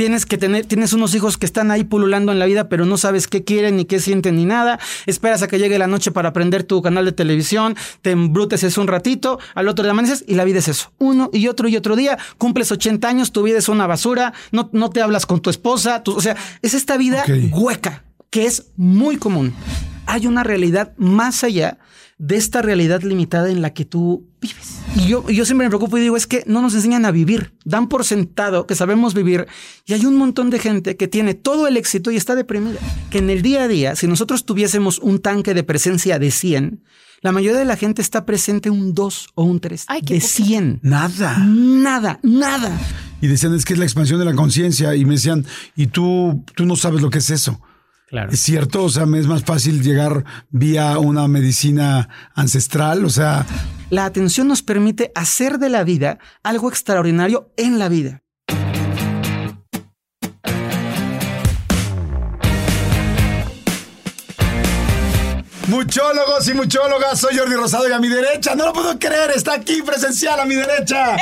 Tienes que tener, tienes unos hijos que están ahí pululando en la vida, pero no sabes qué quieren, ni qué sienten, ni nada. Esperas a que llegue la noche para aprender tu canal de televisión, te embruteces eso un ratito, al otro día amaneces y la vida es eso. Uno y otro y otro día, cumples 80 años, tu vida es una basura, no, no te hablas con tu esposa, o sea, es esta vida hueca, que es muy común. Hay una realidad más allá de esta realidad limitada en la que tú vives. Y yo, yo siempre me preocupo y digo, es que no nos enseñan a vivir. Dan por sentado que sabemos vivir y hay un montón de gente que tiene todo el éxito y está deprimida. Que en el día a día, si nosotros tuviésemos un tanque de presencia de 100, la mayoría de la gente está presente un 2 o un 3 de 100. Nada. Nada, nada. Y decían, es que es la expansión de la conciencia. Y me decían, y tú, tú no sabes lo que es eso. Claro. Es cierto, o sea, me es más fácil llegar vía una medicina ancestral, o sea... La atención nos permite hacer de la vida algo extraordinario en la vida. Muchólogos y muchólogas, soy Jordi Rosado y a mi derecha, no lo puedo creer, está aquí presencial a mi derecha. ¡Eh!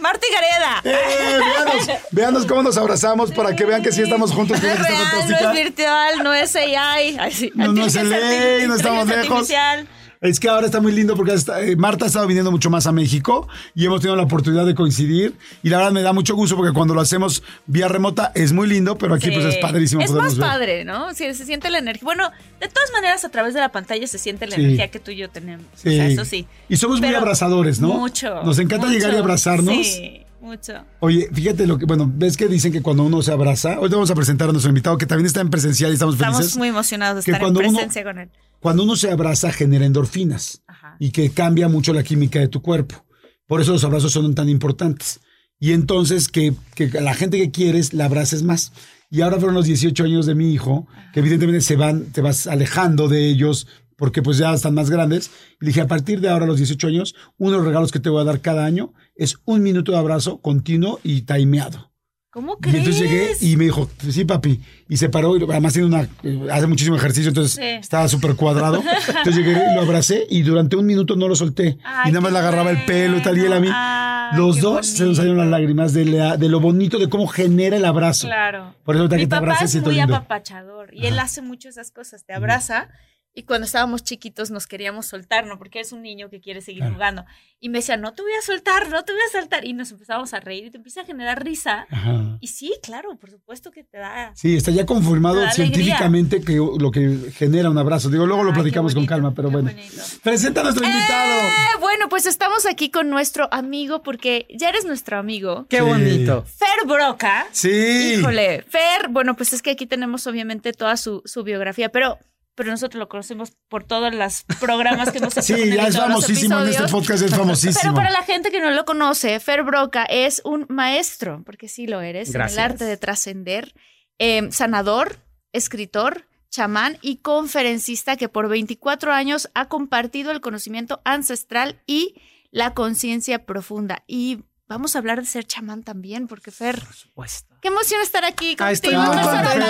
¡Marti Gareda! ¡Eh! Véanos cómo nos abrazamos para que vean que sí estamos juntos. No es real, no es virtual, no es AI. Ay, sí. No, no es ley, no estamos lejos. Artificial. Es que ahora está muy lindo porque está- eh, Marta ha estado viniendo mucho más a México y hemos tenido la oportunidad de coincidir. Y la verdad me da mucho gusto porque cuando lo hacemos vía remota es muy lindo, pero aquí pues es padrísimo Es más ver. padre, ¿no? Sí, se siente la energía. Bueno, de todas maneras, a través de la pantalla se siente la Sí. energía que tú y yo tenemos. O Sí. sea, eso sí. Y somos muy abrazadores, ¿no? Mucho. Nos encanta mucho. llegar y abrazarnos. Sí, mucho. Oye, fíjate lo que, bueno, ves que dicen que cuando uno se abraza, hoy te vamos a presentar a nuestro invitado que también está en presencial y estamos felices. Estamos muy emocionados de estar en cuando uno- presencia con él. Cuando uno se abraza genera endorfinas y que cambia mucho la química de tu cuerpo. Por eso los abrazos son tan importantes. Y entonces que, que a la gente que quieres la abraces más. Y ahora fueron los 18 años de mi hijo, que evidentemente se van, te vas alejando de ellos porque pues ya están más grandes. Y dije, a partir de ahora, a los 18 años, uno de los regalos que te voy a dar cada año es un minuto de abrazo continuo y timeado. ¿Cómo Y crees? entonces llegué y me dijo, sí, papi. Y se paró, y además tiene una, eh, hace muchísimo ejercicio, entonces Sí. estaba súper cuadrado. Entonces llegué y lo abracé y durante un minuto no lo solté. Ay, y nada más le agarraba el pelo y tal, y él a mí. Ay, Los dos se nos salieron las lágrimas de, la- de lo bonito de cómo genera el abrazo. Claro. Por eso Mi que te papá abraces es muy apapachador y él hace mucho esas cosas. Te abraza y cuando estábamos chiquitos nos queríamos soltar, ¿no? Porque es un niño que quiere seguir Claro. jugando. Y me decía, no te voy a soltar, no te voy a soltar. Y nos empezamos a reír y te empieza a generar risa. Ajá. Y sí, claro, por supuesto que te da. Sí, está ya confirmado científicamente que lo que genera un abrazo. Digo, luego lo Ay, qué platicamos con bonito, calma, pero bueno. bonito. Presenta a nuestro invitado. Eh, bueno, pues estamos aquí con nuestro amigo porque ya eres nuestro amigo. Qué Sí. bonito. Fer Broca. Sí. Híjole, Fer, bueno, pues es que aquí tenemos obviamente toda su, su biografía, pero, pero nosotros lo conocemos por todos los programas que hemos hecho. Sí, con él y ya es todos los famosísimo en este podcast, es famosísimo. Pero para la gente que no lo conoce, Fer Broca es un maestro, porque sí lo eres, Gracias. en el arte de trascender, eh, sanador, escritor, chamán y conferencista que por 24 años ha compartido el conocimiento ancestral y la conciencia profunda. Y vamos a hablar de ser chamán también, porque Fer, Supuesto. Qué emoción estar aquí contigo. estoy muy contento.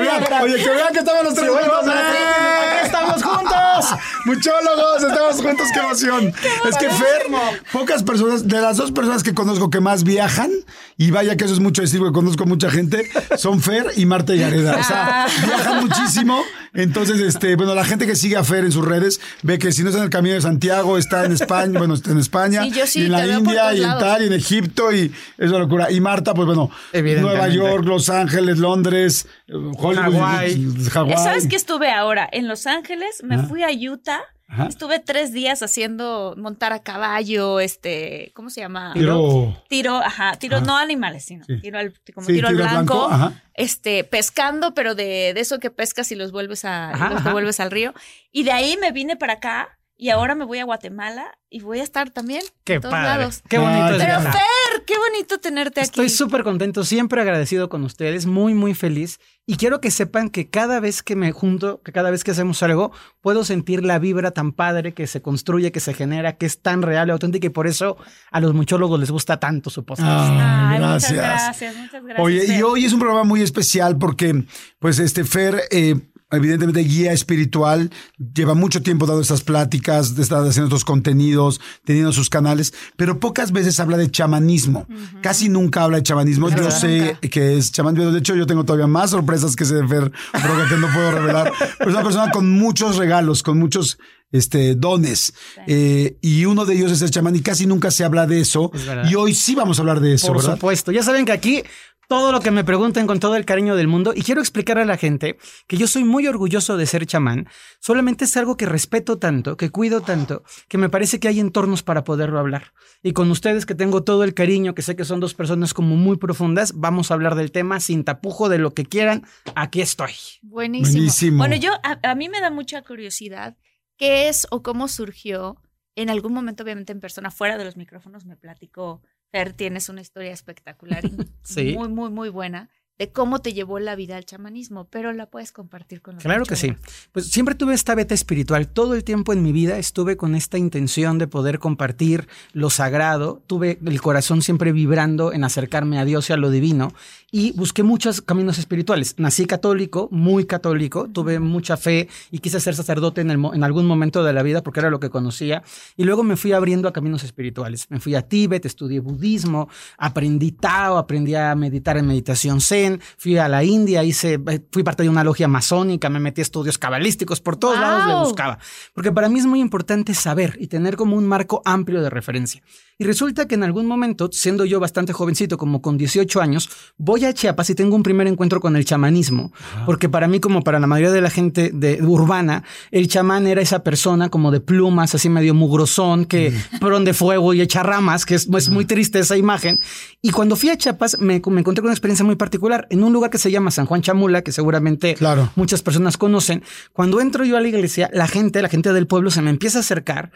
vean- Oye, que vean que estamos los tres juntos. ¡Eh! ¡Estamos juntos! Muchólogos, estamos juntos, qué emoción. es que Fer, pocas personas, de las dos personas que conozco que más viajan, y vaya que eso es mucho decir, porque conozco mucha gente, son Fer y Marta y Gareda. O sea, viajan muchísimo. Entonces, este, bueno, la gente que sigue a Fer en sus redes ve que si no está en el Camino de Santiago, está en España, bueno, está en España, Sí, yo sí, y en la India, y en lados. tal, y en Egipto, y es una locura. Y Marta, pues bueno. Nueva York, Los Ángeles, Londres, eh, Hollywood, Hawái. Hawái. ¿Sabes qué estuve ahora? En Los Ángeles, me fui a Utah. Ajá. Estuve tres días haciendo montar a caballo, este, ¿cómo se llama? Pero, Tiro, ajá, tiro Ajá. no animales, sino Sí. tiro al, como Sí, tiro al tiro al blanco, blanco, ajá. este, pescando, pero de, de eso que pescas y los vuelves a, Ajá, los ajá. devuelves al río. Y de ahí me vine para acá y ahora me voy a Guatemala y voy a estar también Qué en todos padre. lados. Qué bonito es Pero. Fer, qué bonito tenerte aquí. Estoy súper contento, siempre agradecido con ustedes, muy, muy feliz. Y quiero que sepan que cada vez que me junto, que cada vez que hacemos algo, puedo sentir la vibra tan padre que se construye, que se genera, que es tan real y auténtica. Y por eso a los muchólogos les gusta tanto su podcast. Ah, Ay, gracias. muchas gracias, muchas gracias. Oye, y hoy es un programa muy especial porque, pues, este Fer, eh, evidentemente guía espiritual, lleva mucho tiempo dando estas pláticas, está haciendo estos contenidos, teniendo sus canales, pero pocas veces habla de chamanismo. Casi nunca habla de chamanismo. Yo sé que es chamanismo. De hecho, yo tengo todavía más sorpresas que ese de Fer, pero que no puedo revelar. Pero es una persona con muchos regalos, con muchos este, dones. Eh, y uno de ellos es el chamán y casi nunca se habla de eso. Es. Y hoy sí vamos a hablar de eso, Por ¿verdad? supuesto. Ya saben que aquí todo lo que me pregunten con todo el cariño del mundo y quiero explicar a la gente que yo soy muy orgulloso de ser chamán. Solamente es algo que respeto tanto, que cuido tanto, que me parece que hay entornos para poderlo hablar. Y con ustedes que tengo todo el cariño, que sé que son dos personas como muy profundas, vamos a hablar del tema sin tapujo de lo que quieran. Aquí estoy. Buenísimo. Buenísimo. Bueno, yo, a, a mí me da mucha curiosidad qué es o cómo surgió. En algún momento, obviamente, en persona, fuera de los micrófonos, me platicó, Fer, tienes una historia espectacular Sí. muy, muy, muy buena de cómo te llevó la vida al chamanismo, pero la puedes compartir con los Claro que sí. Pues siempre tuve esta beta espiritual. Todo el tiempo en mi vida estuve con esta intención de poder compartir lo sagrado. Tuve el corazón siempre vibrando en acercarme a Dios y a lo divino y busqué muchos caminos espirituales. Nací católico, muy católico, tuve mucha fe y quise ser sacerdote en, el en algún momento de la vida porque era lo que conocía. Y luego me fui abriendo a caminos espirituales. Me fui a Tíbet, estudié budismo, aprendí Tao, aprendí a meditar en meditación zen, fui a la India, hice, fui parte de una logia masónica, me metí a estudios cabalísticos, por todos lados le buscaba. Porque para mí es muy importante saber y tener como un marco amplio de referencia. Y resulta que en algún momento, siendo yo bastante jovencito, como con 18 años, voy a Chiapas y tengo un primer encuentro con el chamanismo. Porque para mí, como para la mayoría de la gente de, urbana, el chamán era esa persona como de plumas, así medio mugrosón, que prende fuego y echa ramas, que es, es muy triste esa imagen. Y cuando fui a Chiapas, me, me encontré con una experiencia muy particular en un lugar que se llama San Juan Chamula, que seguramente Claro. muchas personas conocen. Cuando entro yo a la iglesia, la gente, la gente del pueblo se me empieza a acercar.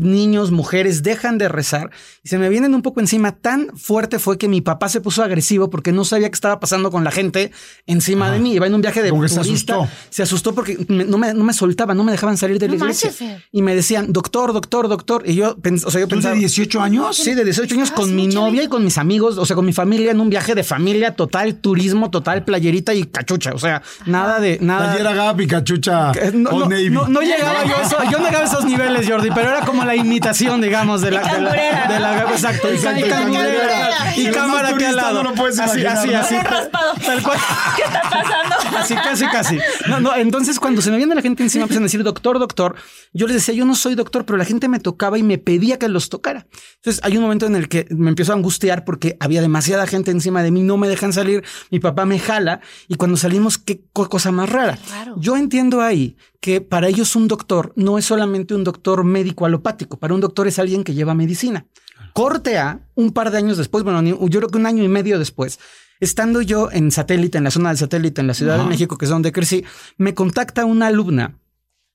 Niños, mujeres dejan de rezar y se me vienen un poco encima. Tan fuerte fue que mi papá se puso agresivo porque no sabía qué estaba pasando con la gente encima de mí. Iba en un viaje de que se turista. asustó. Se asustó porque me- no, me, no me soltaban, no me dejaban salir de la No iglesia. manches, y me decían, doctor, doctor, doctor. Y yo, pens- o sea, yo ¿Tú de pensaba. 18 años? Sí, de 18 años Ah, con sí, mi novia y con mis amigos, o sea, con mi familia en un viaje de familia total, turismo total, playerita y cachucha. O sea, nada de nada. Ayer Gabi, cachucha, Eh, No, no, Navy. no- no llegaba yo a eso, yo no llegaba a esos niveles, Jordi, pero era como la imitación, digamos, de la, Y de la, de la- exacto, y, Exacto, y cámara aquí al lado. no lo puedes así, así, ¿no? así. Raspado. Tal cual. ¿Qué está pasando? Así, casi, casi. No, no, entonces cuando se me viene la gente encima, empiezan a decir doctor, doctor. Yo les decía, yo no soy doctor, pero la gente me tocaba y me pedía que los tocara. Entonces hay un momento en el que me empiezo a angustiar porque había demasiada gente encima de mí, no me dejan salir, mi papá me jala y cuando salimos, qué co- cosa más rara. raro. Yo entiendo ahí que para ellos un doctor no es solamente un doctor médico alopático, para un doctor es alguien que lleva medicina. Corte A, un par de años después, bueno, yo creo que un año y medio después, estando yo en satélite, en la zona del satélite, en la Ciudad de México, que es donde crecí, me contacta una alumna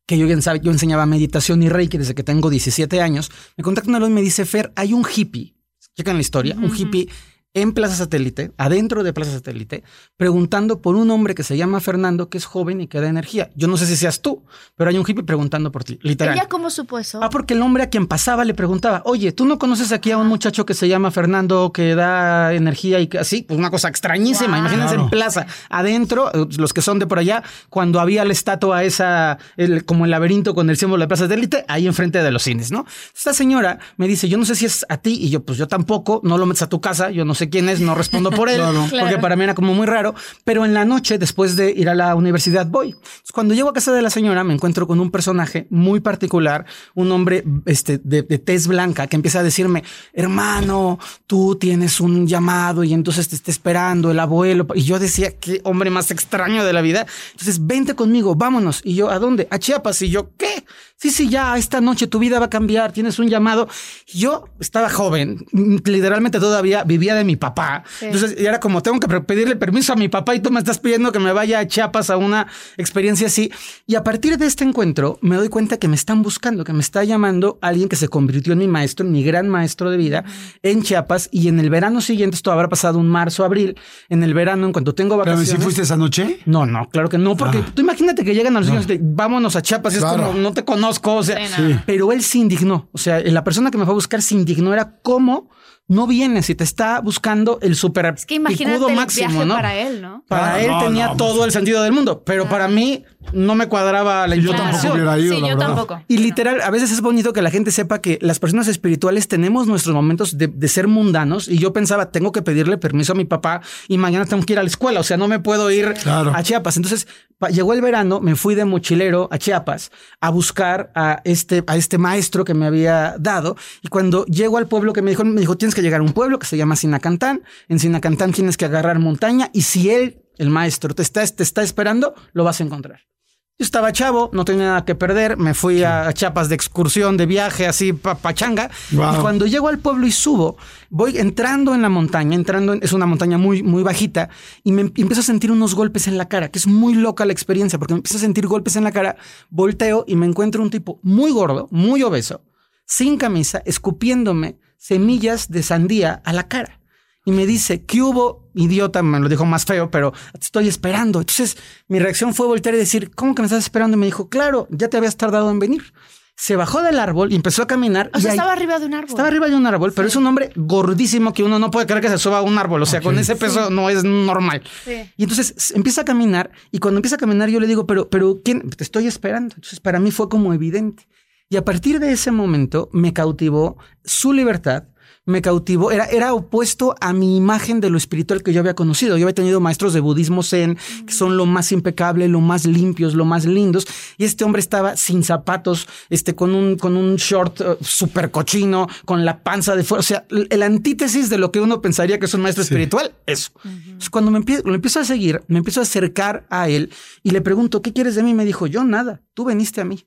que yo, yo enseñaba meditación y reiki desde que tengo 17 años. Me contacta una alumna y me dice, Fer, hay un hippie, checan la historia, un hippie en Plaza Satélite, adentro de Plaza Satélite, preguntando por un hombre que se llama Fernando, que es joven y que da energía. Yo no sé si seas tú, pero hay un hippie preguntando por ti, literal. ¿Ella cómo supo eso? Ah, porque el hombre a quien pasaba le preguntaba, oye, ¿tú no conoces aquí a un muchacho que se llama Fernando que da energía y que así? Pues una cosa extrañísima. Wow. Imagínense en plaza, adentro, eh, los que son de por allá, cuando había la estatua esa, el- como el laberinto con el símbolo de Plaza Satélite, ahí enfrente de los cines, ¿no? Esta señora me dice, yo no sé si es a ti, y yo, pues yo tampoco, no lo metes a tu casa, yo no sé quién es, no respondo por él, Claro. porque Claro. para mí era como muy raro, pero en la noche, después de ir a la universidad, voy. Entonces, cuando llego a casa de la señora, me encuentro con un personaje muy particular, un hombre este, de, de tez blanca que empieza a decirme, hermano, tú tienes un llamado y entonces te está esperando el abuelo. Y yo decía, qué hombre más extraño de la vida. Entonces, vente conmigo, vámonos. Y yo, ¿a dónde? A Chiapas. Y yo, ¿qué? Sí, sí, ya, esta noche tu vida va a cambiar, tienes un llamado. Yo estaba joven, literalmente todavía vivía de mi papá. Sí. Entonces, y era como, tengo que pedirle permiso a mi papá y tú me estás pidiendo que me vaya a Chiapas a una experiencia así. Y a partir de este encuentro, me doy cuenta que me están buscando, que me está llamando alguien que se convirtió en mi maestro, en mi gran maestro de vida en Chiapas. Y en el verano siguiente, esto habrá pasado un marzo, abril, en el verano, en cuanto tengo vacaciones. ¿sí fuiste esa noche? No, no, claro que no, porque Ah. tú imagínate que llegan a los niños de vámonos a Chiapas, y es Claro. como no te conozco, o sea, Sí, no. Sí. pero él se indignó. O sea, la persona que me fue a buscar se indignó. Era cómo no vienes y te está buscando el super Es que imagínate picudo el máximo, viaje ¿no? para él, ¿no? Para Claro, él no, tenía no, todo pues- el sentido del mundo, pero para mí no me cuadraba la Yo información. tampoco hubiera ido, sí, la yo verdad. tampoco. Y literal, a veces es bonito que la gente sepa que las personas espirituales tenemos nuestros momentos de, de ser mundanos. Y yo pensaba, tengo que pedirle permiso a mi papá y mañana tengo que ir a la escuela. O sea, no me puedo ir Claro. a Chiapas. Entonces, pa- llegó el verano, me fui de mochilero a Chiapas a buscar a este, a este maestro que me había dado. Y cuando llego al pueblo que me dijo, me dijo, tienes que llegar a un pueblo que se llama Sinacantán. En Sinacantán tienes que agarrar montaña y si él, el maestro, te está, te está esperando, lo vas a encontrar. Yo estaba chavo, no tenía nada que perder, me fui a Chiapas de excursión, de viaje, así pa- pachanga. Wow. Y cuando llego al pueblo y subo, voy entrando en la montaña, entrando, en- es una montaña muy, muy bajita, y me em- y empiezo a sentir unos golpes en la cara, que es muy loca la experiencia, porque me empiezo a sentir golpes en la cara, volteo y me encuentro un tipo muy gordo, muy obeso, sin camisa, escupiéndome semillas de sandía a la cara. Y me dice, ¿qué hubo? Idiota, me lo dijo más feo, pero te estoy esperando. Entonces mi reacción fue voltear y decir, ¿cómo que me estás esperando? Y me dijo, claro, ya te habías tardado en venir. Se bajó del árbol y empezó a caminar. O sea, estaba arriba de un árbol. estaba arriba de un árbol, pero es un hombre gordísimo que uno no puede creer que se suba a un árbol. O sea, con ese peso no es normal. Sí. Y entonces empieza a caminar y cuando empieza a caminar yo le digo, pero, pero, ¿quién? Te estoy esperando. Entonces para mí fue como evidente. Y a partir de ese momento me cautivó su libertad, me cautivó, era, era opuesto a mi imagen de lo espiritual que yo había conocido. Yo había tenido maestros de budismo zen, que son lo más impecable, lo más limpios, lo más lindos. Y este hombre estaba sin zapatos, este, con un, con un short eh, súper cochino, con la panza de fuera. O sea, el, antítesis de lo que uno pensaría que es un maestro espiritual, eso. Entonces, cuando me empie- lo empiezo a seguir, me empiezo a acercar a él y le pregunto, ¿qué quieres de mí? Me dijo, yo nada, tú veniste a mí.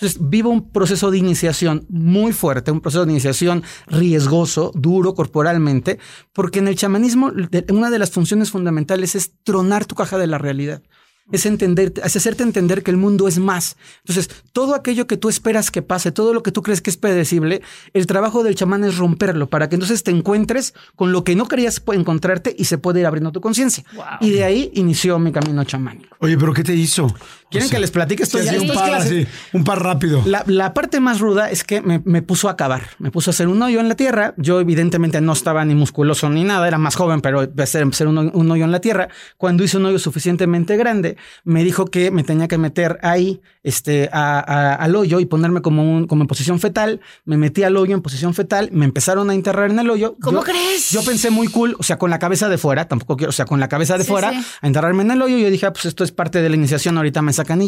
Entonces, vivo un proceso de iniciación muy fuerte, un proceso de iniciación riesgoso, duro corporalmente, porque en el chamanismo una de las funciones fundamentales es tronar tu caja de la realidad. Es entender, es hacerte entender que el mundo es más. Entonces, todo aquello que tú esperas que pase, todo lo que tú crees que es predecible, el trabajo del chamán es romperlo para que entonces te encuentres con lo que no querías encontrarte y se puede ir abriendo tu conciencia. Wow. Y de ahí inició mi camino chamánico. Oye, pero ¿qué te hizo? ¿Quieren O sea, que les platique esto? sí, ya? un par, clase. así, un par rápido. La, la parte más ruda es que me, me puso a cavar, me puso a hacer un hoyo en la tierra. Yo evidentemente no estaba ni musculoso ni nada, era más joven, pero hacer, hacer un, hoyo- un hoyo en la tierra. Cuando hice un hoyo suficientemente grande, me dijo que me tenía que meter ahí este, a- a- al hoyo y ponerme como, un, como en posición fetal. Me metí al hoyo en posición fetal, me empezaron a enterrar en el hoyo. ¿Cómo Yo- crees? Yo pensé muy cool, o sea, con la cabeza de fuera, tampoco quiero, o sea, con la cabeza de Sí, fuera, sí. a enterrarme en el hoyo. Yo dije, ah, pues esto es parte de la iniciación, ahorita me sacan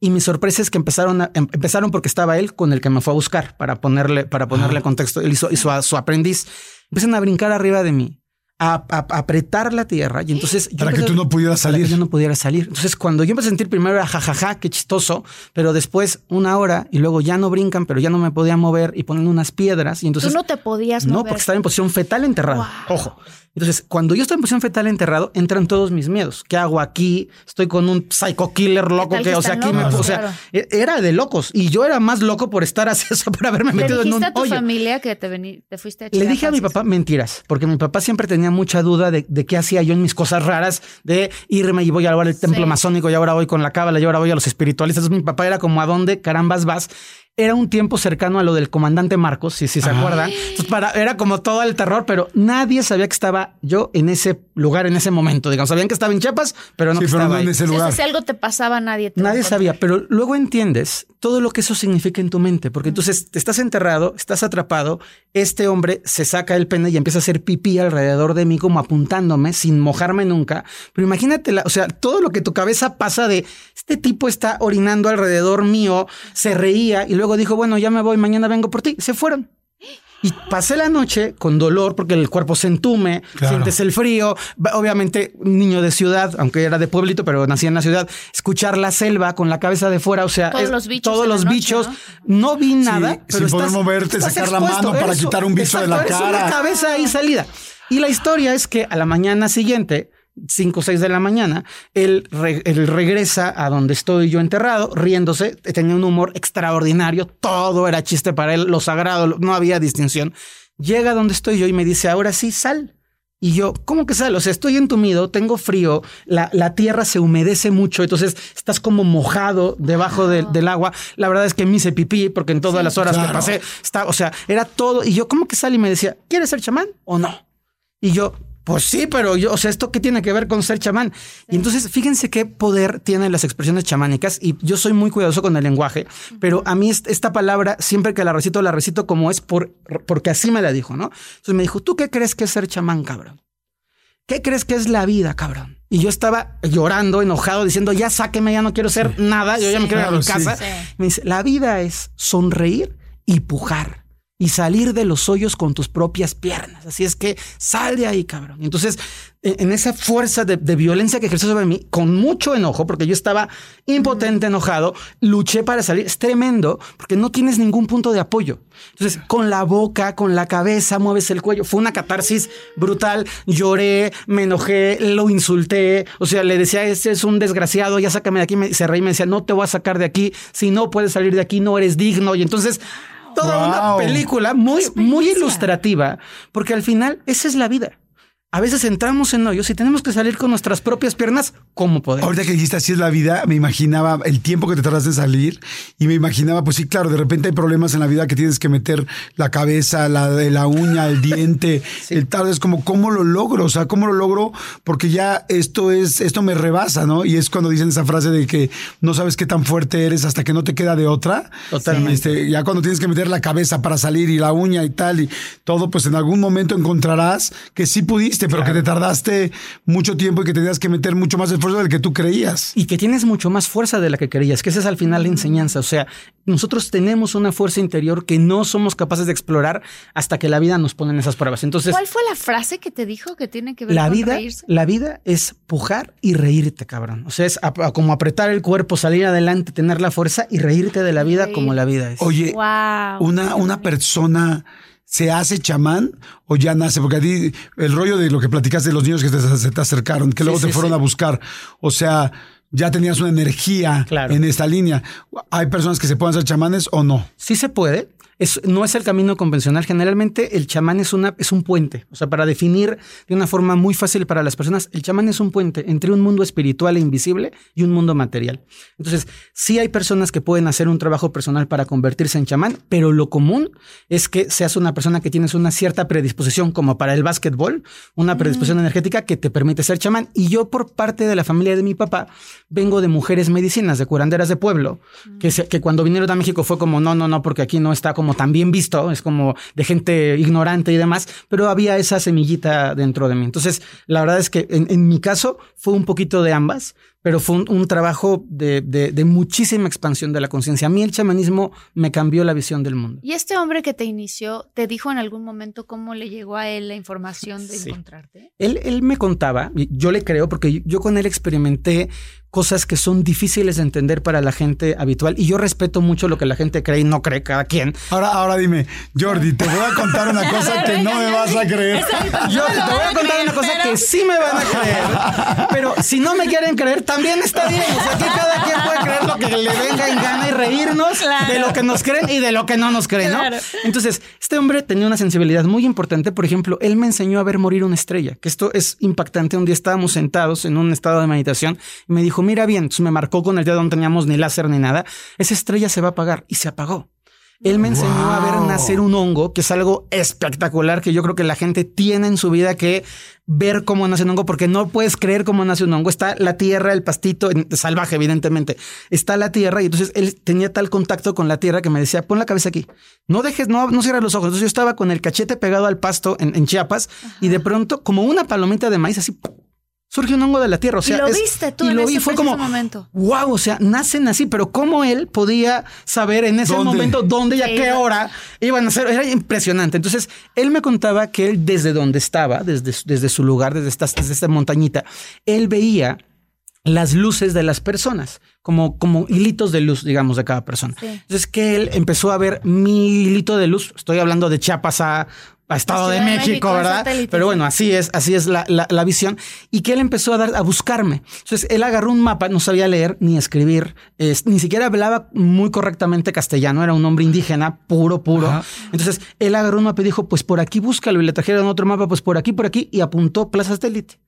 y mi sorpresa es que empezaron, a- em- empezaron porque estaba él con el que me fue a buscar para ponerle, para ponerle contexto. Él hizo, hizo a su aprendiz. Empiezan a brincar arriba de mí, a, a- a apretar la tierra. Y entonces. yo Para que tú no pudieras para que salir. yo no pudiera salir. Entonces, cuando yo empecé a sentir primero era jajaja, qué chistoso, pero después una hora y luego ya no brincan, pero ya no me podía mover y ponen unas piedras. Y entonces. Tú no te podías No, mover. porque estaba en posición fetal enterrado. Wow. Ojo. Entonces, cuando yo estoy en posición fetal enterrado, entran todos mis miedos. ¿Qué hago aquí? Estoy con un psycho killer loco que, que o sea, aquí me, locos? o sea, Claro. e- era de locos y yo era más loco por estar así, eso, por haberme ¿Le metido en dijiste un a tu hoyo. familia que te, vení- te fuiste a Le dije a mi papá mentiras, porque mi papá siempre tenía mucha duda de, de qué hacía yo en mis cosas raras, de irme y voy a al templo Sí. masónico y ahora voy con la cábala y ahora voy a los espiritualistas. Entonces, mi papá era como, ¿a dónde carambas vas? Era un tiempo cercano a lo del comandante Marcos, si, si se acuerdan. Entonces, para, era como todo el terror, pero nadie sabía que estaba yo en ese lugar, en ese momento. Digamos, sabían que estaba en Chiapas, pero no Sí, que pero estaba no en ahí. ese O sea, lugar. si algo te pasaba, nadie te Nadie sabía, pero luego entiendes todo lo que eso significa en tu mente, porque entonces te estás enterrado, estás atrapado, este hombre se saca el pene y empieza a hacer pipí alrededor de mí como apuntándome sin mojarme nunca. Pero imagínate, o sea, todo lo que tu cabeza pasa de este tipo está orinando alrededor mío, se reía y luego dijo, bueno, ya me voy, mañana vengo por ti. Se fueron. Y pasé la noche con dolor porque el cuerpo se entume, Claro. sientes el frío. Obviamente, un niño de ciudad, aunque era de pueblito, pero nací en la ciudad, escuchar la selva con la cabeza de fuera, o sea, Todos los bichos todos los noche, bichos. ¿no? vi nada, sin pero poder estás- moverte, estás sacar la mano para eso. quitar un bicho de la cara. una cabeza ahí salida. Y la historia es que a la mañana siguiente, 5 o 6 de la mañana, él, re- él regresa a donde estoy yo enterrado, riéndose, tenía un humor extraordinario, todo era chiste para él, lo sagrado, no había distinción. Llega donde estoy yo y me dice, ahora sí, sal. Y yo, ¿cómo que sal? O sea, estoy entumido, tengo frío, la, la tierra se humedece mucho, entonces estás como mojado debajo del- del agua. La verdad es que me hice pipí porque en todas las horas que pasé, está, o sea, era todo. Y yo, ¿cómo que sal? Y me decía, ¿quieres ser chamán o no? Y yo, pues sí, pero yo, o sea, ¿esto qué tiene que ver con ser chamán? Y entonces, fíjense qué poder tienen las expresiones chamánicas. Y yo soy muy cuidadoso con el lenguaje, pero a mí est- esta palabra, siempre que la recito, la recito como es por, porque así me la dijo, ¿no? Entonces me dijo, ¿tú qué crees que es ser chamán, cabrón? ¿Qué crees que es la vida, cabrón? Y yo estaba llorando, enojado, diciendo, ya sáqueme, ya no quiero ser nada, yo ya me quiero ir a mi casa. Sí. Me dice, la vida es sonreír y pujar y salir de los hoyos con tus propias piernas. Así es que sal de ahí, cabrón. Entonces, en en esa fuerza de, de violencia que ejerció sobre mí, con mucho enojo, porque yo estaba impotente, enojado, luché para salir. Es tremendo, porque no tienes ningún punto de apoyo. Entonces, con la boca, con la cabeza, mueves el cuello. Fue una catarsis brutal. Lloré, me enojé, lo insulté. O sea, le decía, ese es un desgraciado, ya sácame de aquí. Me, se reí y me decía, no te voy a sacar de aquí. Si no puedes salir de aquí, no eres digno. Y entonces, toda una película muy, muy ilustrativa, porque al final esa es la vida. A veces entramos en hoyos y tenemos que salir con nuestras propias piernas como podemos. Ahorita que dijiste así es la vida, me imaginaba el tiempo que te tardaste en salir y me imaginaba, pues sí, claro, de repente hay problemas en la vida que tienes que meter la cabeza, la, de la uña, el diente, el tal, es como, ¿cómo lo logro? O sea, ¿cómo lo logro? Porque ya esto es, esto me rebasa, ¿no? Y es cuando dicen esa frase de que no sabes qué tan fuerte eres hasta que no te queda de otra. Totalmente. Este, ya cuando tienes que meter la cabeza para salir y la uña y tal y todo, pues en algún momento encontrarás que sí pudiste, pero que te tardaste mucho tiempo y que tenías que meter mucho más esfuerzo del que tú creías. Y que tienes mucho más fuerza de la que creías, que esa es al final la enseñanza. O sea, nosotros tenemos una fuerza interior que no somos capaces de explorar hasta que la vida nos pone en esas pruebas. Entonces, ¿Cuál fue la frase que te dijo que tiene que ver la con vida, reírse? la vida es pujar y reírte, cabrón. O sea, es a- como apretar el cuerpo, salir adelante, tener la fuerza y reírte de la vida Reír. como la vida es. Oye, Wow. una, una persona se hace chamán o ya nace, porque a ti el rollo de lo que platicaste de los niños que te, se te acercaron, que Sí, luego sí, te fueron sí. a buscar, o sea, ya tenías una energía Claro. en esta línea. ¿Hay personas que se puedan ser chamanes o no? Sí se puede. Es, no es el camino convencional. Generalmente el chamán es, una, es un puente. O sea, para definir de una forma muy fácil para las personas, el chamán es un puente entre un mundo espiritual e invisible y un mundo material. Entonces, sí hay personas que pueden hacer un trabajo personal para convertirse en chamán, pero lo común es que seas una persona que tienes una cierta predisposición, como para el básquetbol, una predisposición energética que te permite ser chamán. Y yo, por parte de la familia de mi papá, vengo de mujeres medicinas, de curanderas de pueblo, que, se- que cuando vinieron a México fue como, no, no, no, porque aquí no está como tan bien visto, es como de gente ignorante y demás, pero había esa semillita dentro de mí. Entonces, la verdad es que en mi caso fue un poquito de ambas, pero fue un, trabajo de, de, muchísima expansión de la conciencia. A mí el chamanismo me cambió la visión del mundo. ¿Y este hombre que te inició, te dijo en algún momento cómo le llegó a él la información de encontrarte? Él, él me contaba, yo le creo, porque yo con él experimenté cosas que son difíciles de entender para la gente habitual. Y yo respeto mucho lo que la gente cree y no cree cada quien. Ahora, ahora dime, Jordi, te voy a contar una cosa que no me vas a creer. Yo te voy a contar una cosa que sí me van a creer. Pero si no me quieren creer, también está bien. O sea, que cada quien puede creer lo que le venga en gana y reírnos de lo que nos creen y de lo que no nos creen, ¿no? Entonces, este hombre tenía una sensibilidad muy importante. Por ejemplo, él me enseñó a ver morir una estrella, que esto es impactante. Un día estábamos sentados en un estado de meditación y me dijo, mira bien, entonces me marcó con el dedo, no teníamos ni láser ni nada, esa estrella se va a apagar y se apagó. Él me enseñó a ver nacer un hongo, que es algo espectacular que yo creo que la gente tiene en su vida que ver cómo nace un hongo, porque no puedes creer cómo nace un hongo. Está la tierra, el pastito, salvaje, evidentemente. Está la tierra y entonces él tenía tal contacto con la tierra que me decía, pon la cabeza aquí. No dejes, no, no cierres los ojos. Entonces yo estaba con el cachete pegado al pasto en, Chiapas y de pronto, como una palomita de maíz, así surge un hongo de la tierra. O sea, y lo viste tú y lo vi, fue como momento. Wow, o sea, nacen así, pero cómo él podía saber en ese momento dónde y a qué hora iban a ser, era impresionante. Entonces, él me contaba que él desde donde estaba, desde, desde su lugar, desde esta, desde esta montañita, él veía las luces de las personas, como, como hilitos de luz, digamos, de cada persona. Entonces, que él empezó a ver mi hilito de luz, estoy hablando de Chiapas a a Estado de México, ¿verdad? Pero bueno, así es, así es la, la, visión. Y que él empezó a dar, a buscarme. Entonces, él agarró un mapa, no sabía leer ni escribir, ni siquiera hablaba muy correctamente castellano, era un hombre indígena, puro, puro. Entonces, él agarró un mapa y dijo, pues por aquí búscalo. Y le trajeron otro mapa, pues por aquí, por aquí, y apuntó Plaza Satélite.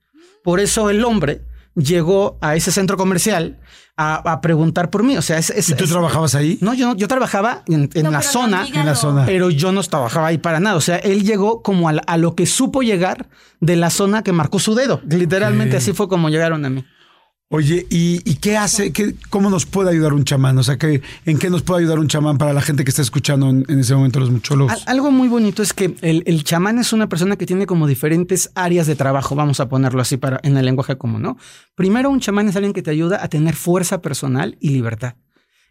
Por eso el hombre llegó a ese centro comercial a, preguntar por mí. O sea, es, ¿Y tú trabajabas ahí? No, yo, yo trabajaba en, la zona, en la zona, pero yo no trabajaba ahí para nada. O sea, él llegó como a, lo que supo llegar de la zona que marcó su dedo. Literalmente así fue como llegaron a mí. Oye, ¿y, qué hace? Qué, ¿Cómo nos puede ayudar un chamán? O sea, ¿qué, ¿en qué nos puede ayudar un chamán para la gente que está escuchando en, ese momento los muchólogos? Algo muy bonito es que el, chamán es una persona que tiene como diferentes áreas de trabajo, vamos a ponerlo así para en el lenguaje común, ¿no? Primero, un chamán es alguien que te ayuda a tener fuerza personal y libertad.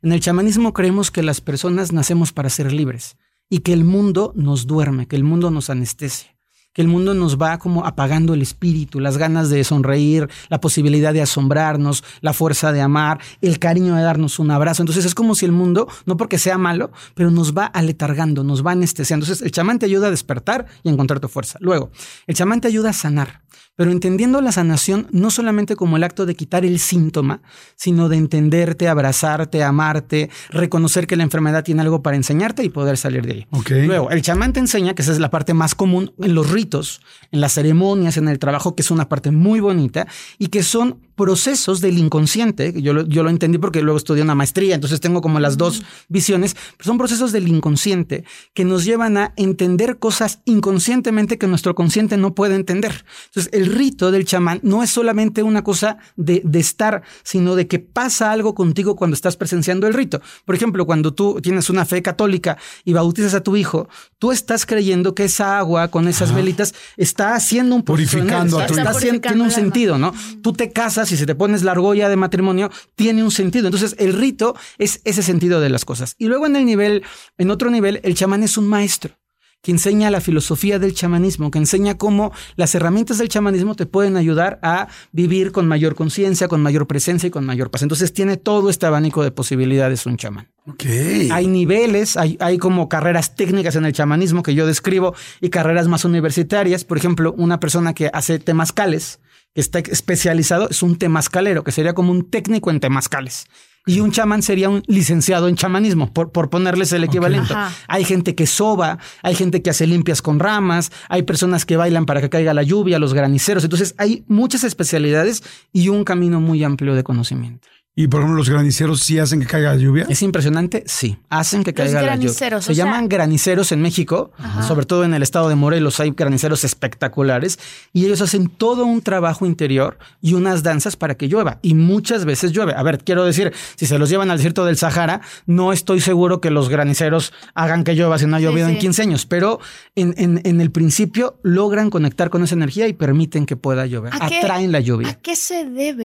En el chamanismo creemos que las personas nacemos para ser libres y que el mundo nos duerme, que el mundo nos anestesia que el mundo nos va como apagando el espíritu, las ganas de sonreír, la posibilidad de asombrarnos, la fuerza de amar, el cariño de darnos un abrazo. Entonces es como si el mundo, no porque sea malo, pero nos va aletargando, nos va anestesiando. Entonces el chamán te ayuda a despertar y encontrar tu fuerza. Luego, el chamán te ayuda a sanar pero entendiendo la sanación no solamente como el acto de quitar el síntoma, sino de entenderte, abrazarte, amarte, reconocer que la enfermedad tiene algo para enseñarte y poder salir de ahí. Luego, el chamán te enseña, que esa es la parte más común en los ritos, en las ceremonias, en el trabajo, que es una parte muy bonita y que son procesos del inconsciente, yo lo, yo lo entendí porque luego estudié una maestría, entonces tengo como las dos visiones, pero son procesos del inconsciente que nos llevan a entender cosas inconscientemente que nuestro consciente no puede entender. Entonces, el rito del chamán no es solamente una cosa de, de estar, sino de que pasa algo contigo cuando estás presenciando el rito. Por ejemplo, cuando tú tienes una fe católica y bautizas a tu hijo, tú estás creyendo que esa agua con esas velitas está haciendo un purificando a tu está, está tiene un sentido, ¿no? Tú te casas si se te pones la argolla de matrimonio, tiene un sentido. Entonces, el rito es ese sentido de las cosas. Y luego en el nivel, en otro nivel, el chamán es un maestro que enseña la filosofía del chamanismo, que enseña cómo las herramientas del chamanismo te pueden ayudar a vivir con mayor conciencia, con mayor presencia y con mayor paz. Entonces tiene todo este abanico de posibilidades un chamán. Okay. Hay niveles, hay, hay como carreras técnicas en el chamanismo que yo describo y carreras más universitarias. Por ejemplo, una persona que hace temazcales, que está especializado, es un temazcalero, que sería como un técnico en temazcales. Y un chamán sería un licenciado en chamanismo, por, por ponerles el equivalente. Hay gente que soba, hay gente que hace limpias con ramas, hay personas que bailan para que caiga la lluvia, los graniceros. Entonces hay muchas especialidades y un camino muy amplio de conocimiento. Y por ejemplo, los graniceros sí hacen que caiga la lluvia. Es impresionante, sí, hacen que caiga la lluvia. Se llaman graniceros en México, sobre todo en el estado de Morelos hay graniceros espectaculares y ellos hacen todo un trabajo interior y unas danzas para que llueva y muchas veces llueve. A ver, quiero decir, si se los llevan al desierto del Sahara, no estoy seguro que los graniceros hagan que llueva si no ha llovido en 15 años, pero en, en, el principio logran conectar con esa energía y permiten que pueda llover, atraen la lluvia. ¿A qué se debe?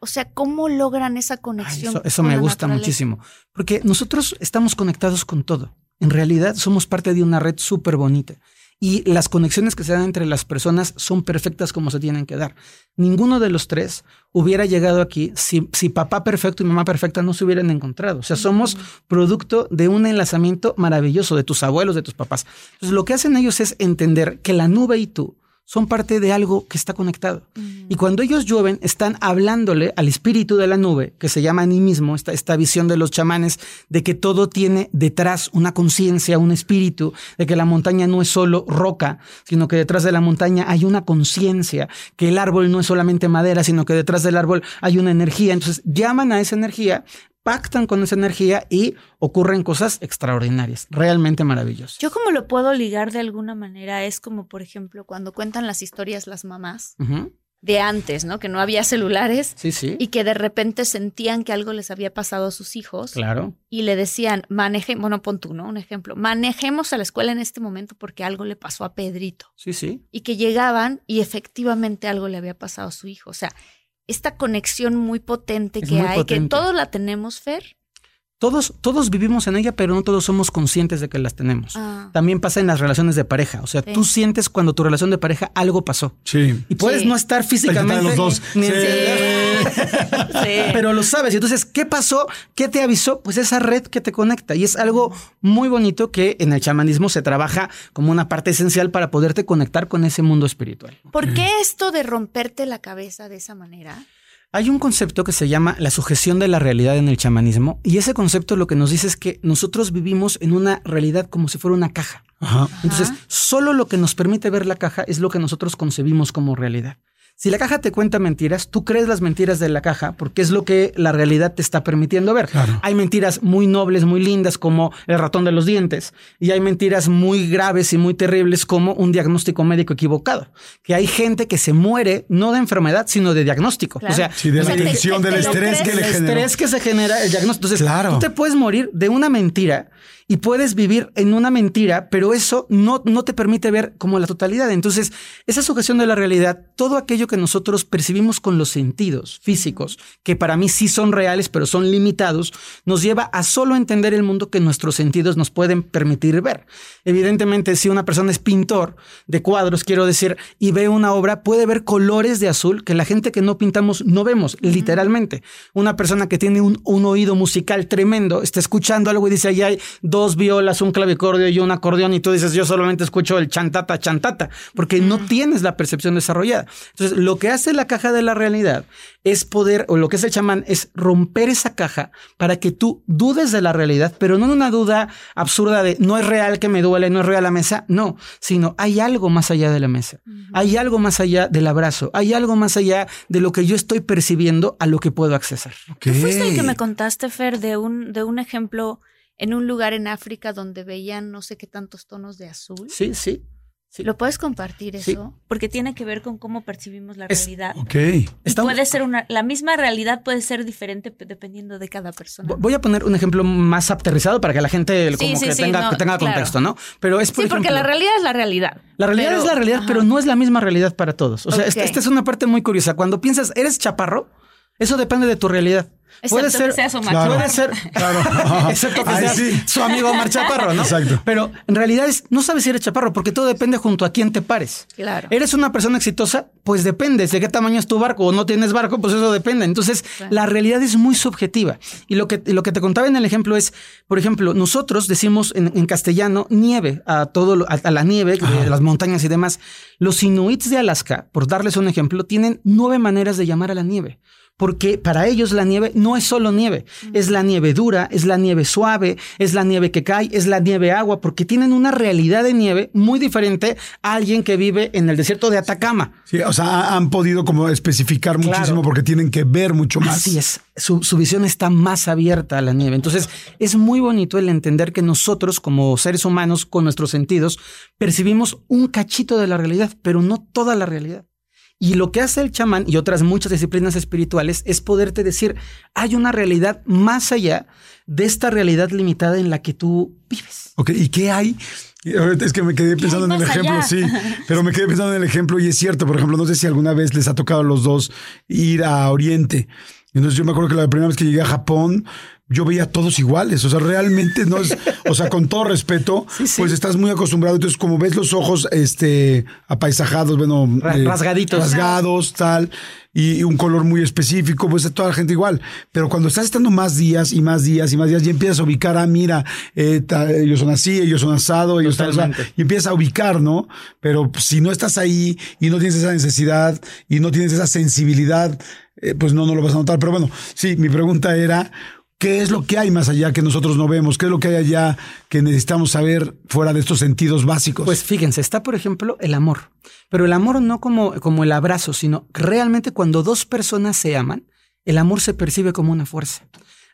O sea, ¿cómo logran esa Ay, conexión? eso eso con me la gusta naturaleza? muchísimo. Porque nosotros estamos conectados con todo. En realidad somos parte de una red súper bonita. Y las conexiones que se dan entre las personas son perfectas como se tienen que dar. Ninguno de los tres hubiera llegado aquí si, si papá perfecto y mamá perfecta no se hubieran encontrado. O sea, somos producto de un enlazamiento maravilloso de tus abuelos, de tus papás. Entonces, lo que hacen ellos es entender que la nube y tú son parte de algo que está conectado. Y cuando ellos llueven, están hablándole al espíritu de la nube, que se llama animismo, esta, esta visión de los chamanes, de que todo tiene detrás una conciencia, un espíritu, de que la montaña no es solo roca, sino que detrás de la montaña hay una conciencia, que el árbol no es solamente madera, sino que detrás del árbol hay una energía. Entonces llaman a esa energía, pactan con esa energía y ocurren cosas extraordinarias, realmente maravillosas. Yo como lo puedo ligar de alguna manera es como, por ejemplo, cuando cuentan las historias las mamás de antes, ¿no? Que no había celulares Sí, sí. y que de repente sentían que algo les había pasado a sus hijos Claro. y le decían, maneje, bueno, pon tú, ¿no? Un ejemplo, manejemos a la escuela en este momento porque algo le pasó a Pedrito. Sí, sí. Y que llegaban y efectivamente algo le había pasado a su hijo. O sea, esta conexión muy potente Es que muy hay, potente. que todos la tenemos, Fer. Todos, todos vivimos en ella, pero no todos somos conscientes de que las tenemos. Ah. También pasa en las relaciones de pareja. O sea, Sí. tú sientes cuando tu relación de pareja algo pasó. Sí. Y puedes Sí. no estar físicamente. los dos. ni Sí. Pero lo sabes. Y entonces, ¿qué pasó? ¿Qué te avisó? Pues esa red que te conecta. Y es algo muy bonito que en el chamanismo se trabaja como una parte esencial para poderte conectar con ese mundo espiritual. ¿Por qué esto de romperte la cabeza de esa manera? Hay un concepto que se llama la sujeción de la realidad en el chamanismo y ese concepto lo que nos dice es que nosotros vivimos en una realidad como si fuera una caja. Ajá. Entonces, solo lo que nos permite ver la caja es lo que nosotros concebimos como realidad. Si la caja te cuenta mentiras, tú crees las mentiras de la caja porque es lo que la realidad te está permitiendo ver. Claro. Hay mentiras muy nobles, muy lindas como el ratón de los dientes y hay mentiras muy graves y muy terribles como un diagnóstico médico equivocado. Que hay gente que se muere no de enfermedad, sino de diagnóstico. Claro. O sea, Sí, de la sea, te- tensión, te- del te estrés que le el generó. estrés que se genera el diagnóstico. Entonces, Claro. tú te puedes morir de una mentira y puedes vivir en una mentira, pero eso no, no te permite ver como la totalidad. Entonces, esa sujeción de la realidad, todo aquello que nosotros percibimos con los sentidos físicos, que para mí sí son reales, pero son limitados, nos lleva a solo entender el mundo que nuestros sentidos nos pueden permitir ver. Evidentemente, si una persona es pintor de cuadros, quiero decir, y ve una obra, puede ver colores de azul que la gente que no pintamos no vemos, literalmente. Una persona que tiene un, un oído musical tremendo, está escuchando algo y dice, ahí hay dos violas, un clavicordio y un acordeón, y tú dices, yo solamente escucho el chantata, chantata, porque no tienes la percepción desarrollada. Entonces, lo que hace la caja de la realidad es poder, o lo que es el chamán, es romper esa caja para que tú dudes de la realidad, pero no en una duda absurda de no es real que me duele, no es real la mesa, no, sino hay algo más allá de la mesa, hay algo más allá del abrazo, hay algo más allá de lo que yo estoy percibiendo a lo que puedo accesar. Tú fuiste el que me contaste, Fer, de un, de un ejemplo en un lugar en África donde veían no sé qué tantos tonos de azul. Sí, sí. sí. ¿Lo puedes compartir Sí. eso? Porque tiene que ver con cómo percibimos la Es- realidad. Ok. Estamos- puede ser una, la misma realidad puede ser diferente dependiendo de cada persona. Vo- Voy a poner un ejemplo más aterrizado para que la gente Sí, como sí, que, sí, tenga, no, que tenga claro. contexto, ¿no? Pero es por sí, porque ejemplo, la realidad es la realidad. La realidad Pero- es la realidad, ajá. pero no es la misma realidad para todos. O sea, esta es una parte muy curiosa. Cuando piensas, eres chaparro, eso depende de tu realidad. Excepto puede ser, que sea su puede Claro. ser, excepto que Ay, sea sí. su amigo Omar Chaparro, ¿no? Exacto. Pero en realidad es, no sabes si eres chaparro, porque todo depende junto a quién te pares. Claro. ¿Eres una persona exitosa? Pues depende. ¿De qué tamaño es tu barco o no tienes barco? Pues eso depende. Entonces, la realidad es muy subjetiva. Y lo que, lo que te contaba en el ejemplo es, por ejemplo, nosotros decimos en, en castellano nieve a todo, lo- a, a la nieve de las montañas y demás. Los inuits de Alaska, por darles un ejemplo, tienen nueve maneras de llamar a la nieve. Porque para ellos la nieve no es solo nieve, es la nieve dura, es la nieve suave, es la nieve que cae, es la nieve agua, porque tienen una realidad de nieve muy diferente a alguien que vive en el desierto de Atacama. Sí, o sea, ha- han podido como especificar Claro. muchísimo porque tienen que ver mucho más. Así es, su, su visión está más abierta a la nieve. Entonces, es muy bonito el entender que nosotros, como seres humanos, con nuestros sentidos, percibimos un cachito de la realidad, pero no toda la realidad. Y lo que hace el chamán y otras muchas disciplinas espirituales es poderte decir, hay una realidad más allá de esta realidad limitada en la que tú vives. Ok, ¿y qué hay? Es que me quedé pensando en el más ejemplo, allá? sí, pero me quedé pensando en el ejemplo y es cierto, por ejemplo, no sé si alguna vez les ha tocado a los dos ir a Oriente. Entonces yo me acuerdo que la primera vez que llegué a Japón, yo veía a todos iguales, o sea, realmente no es, o sea, con todo respeto, pues estás muy acostumbrado, entonces como ves los ojos, este, apaisajados, bueno, eh, Ra- rasgaditos. rasgados, tal, y un color muy específico, pues es toda la gente igual. Pero cuando estás estando más días y más días y más días y empiezas a ubicar, ah, mira, eh, ta- ellos son así, ellos son asado, ellos tal, o sea, y empiezas a ubicar, ¿no? Pero si no estás ahí y no tienes esa necesidad y no tienes esa sensibilidad, eh, pues no, no lo vas a notar. Pero bueno, sí, mi pregunta era, ¿qué es lo que hay más allá que nosotros no vemos? ¿Qué es lo que hay allá que necesitamos saber fuera de estos sentidos básicos? Pues fíjense, está por ejemplo el amor, pero el amor no como, como el abrazo, sino realmente cuando dos personas se aman, el amor se percibe como una fuerza.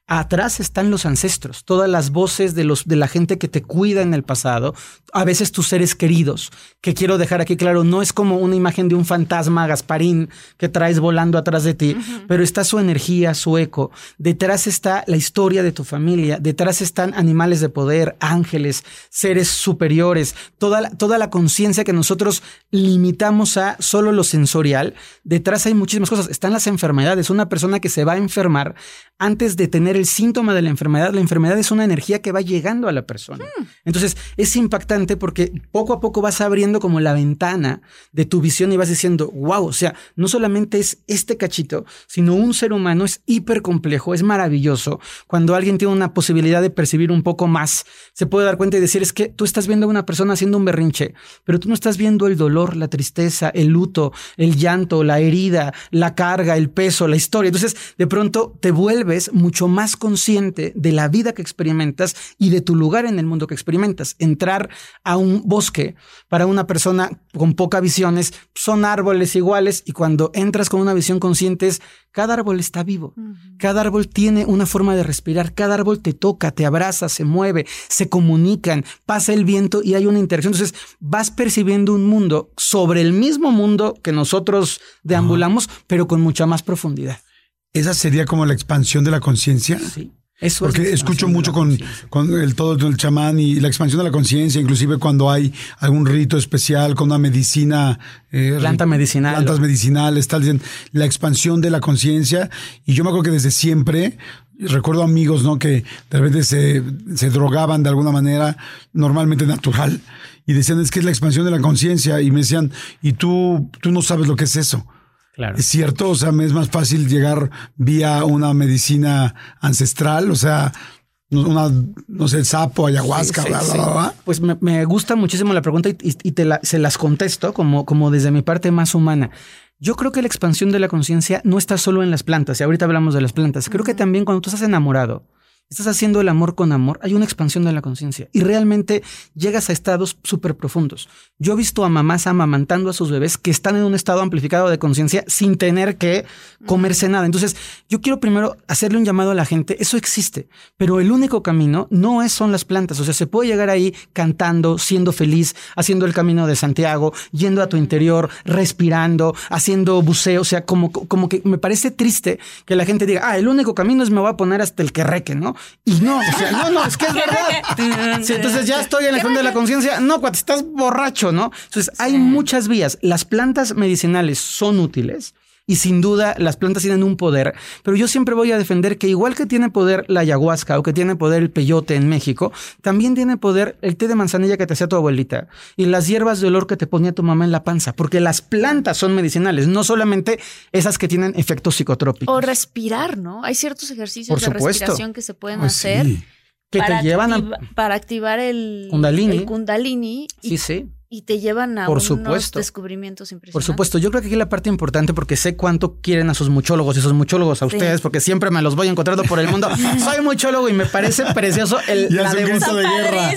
Atrás están los ancestros, todas las voces de, los, de la gente que te cuida en el pasado, a veces tus seres queridos, que quiero dejar aquí claro, no es como una imagen de un fantasma Gasparín que traes volando atrás de ti, pero está su energía, su eco. Detrás está la historia de tu familia, detrás están animales de poder, ángeles, seres superiores, toda la, toda la conciencia que nosotros limitamos a solo lo sensorial. Detrás hay muchísimas cosas. Están las enfermedades. Una persona que se va a enfermar antes de tener el síntoma de la enfermedad, la enfermedad es una energía que va llegando a la persona. Entonces es impactante porque poco a poco vas abriendo como la ventana de tu visión y vas diciendo, wow, o sea, no solamente es este cachito, sino un ser humano es hiper complejo, es maravilloso. Cuando alguien tiene una posibilidad de percibir un poco más, se puede dar cuenta y decir, es que tú estás viendo a una persona haciendo un berrinche, pero tú no estás viendo el dolor, la tristeza, el luto, el llanto, la herida, la carga, el peso, la historia. Entonces, de pronto te vuelves mucho más consciente de la vida que experimentas y de tu lugar en el mundo que experimentas. Entrar a un bosque para una persona con poca visión es, son árboles iguales y cuando entras con una visión consciente es, cada árbol está vivo, cada árbol tiene una forma de respirar, cada árbol te toca, te abraza, se mueve, se comunican, pasa el viento y hay una interacción. Entonces vas percibiendo un mundo sobre el mismo mundo que nosotros deambulamos, pero con mucha más profundidad. Esa sería como la expansión de la conciencia. Sí. Eso es Porque la escucho mucho con, el todo el chamán y la expansión de la conciencia, inclusive cuando hay algún rito especial con una medicina. eh, Planta medicinal. Plantas medicinales, tal, dicen, la expansión de la conciencia. Y yo me acuerdo que desde siempre, recuerdo amigos, ¿no? Que de repente se, se drogaban de alguna manera, normalmente natural. Y decían, es que es la expansión de la conciencia. Y me decían, y tú, tú no sabes lo que es eso. Claro. Es cierto, o sea, me es más fácil llegar vía una medicina ancestral, o sea, una, no sé, sapo, ayahuasca, Sí, bla, sí, bla, sí. bla, bla. Pues me, me gusta muchísimo la pregunta y, y- y te la- se las contesto como, como desde mi parte más humana. Yo creo que la expansión de la conciencia no está solo en las plantas, y ahorita hablamos de las plantas. Creo que también cuando tú estás enamorado, estás haciendo el amor con amor, hay una expansión de la conciencia y realmente llegas a estados súper profundos. Yo he visto a mamás amamantando a sus bebés que están en un estado amplificado de conciencia sin tener que comerse nada. Entonces, yo quiero primero hacerle un llamado a la gente. Eso existe, pero el único camino no es, son las plantas. O sea, se puede llegar ahí cantando, siendo feliz, haciendo el camino de Santiago, yendo a tu interior, respirando, haciendo buceo. O sea, como, como que me parece triste que la gente diga, ah, el único camino es me voy a poner hasta el querreque, ¿no? Y no, o sea, no, no, es que es verdad. Sí, entonces ya estoy en el fondo de la conciencia. No, cuate, estás borracho, ¿no? Entonces hay muchas vías. Las plantas medicinales son útiles. Y sin duda las plantas tienen un poder, pero yo siempre voy a defender que igual que tiene poder la ayahuasca o que tiene poder el peyote en México, también tiene poder el té de manzanilla que te hacía tu abuelita y las hierbas de olor que te ponía tu mamá en la panza, porque las plantas son medicinales, no solamente esas que tienen efectos psicotrópicos. O respirar, ¿no? Hay ciertos ejercicios Por de supuesto. respiración que se pueden hacer. sí. que para te llevan a... para activar el Kundalini. el kundalini y, Sí, sí. Y te llevan a Por unos supuesto. descubrimientos impresionantes. Por supuesto, yo creo que aquí la parte importante, porque sé cuánto quieren a sus muchólogos y sus muchólogos a Sí. ustedes, porque siempre me los voy encontrando por el mundo. Soy muchólogo y me parece precioso el, Ya la es un devo- grito de guerra.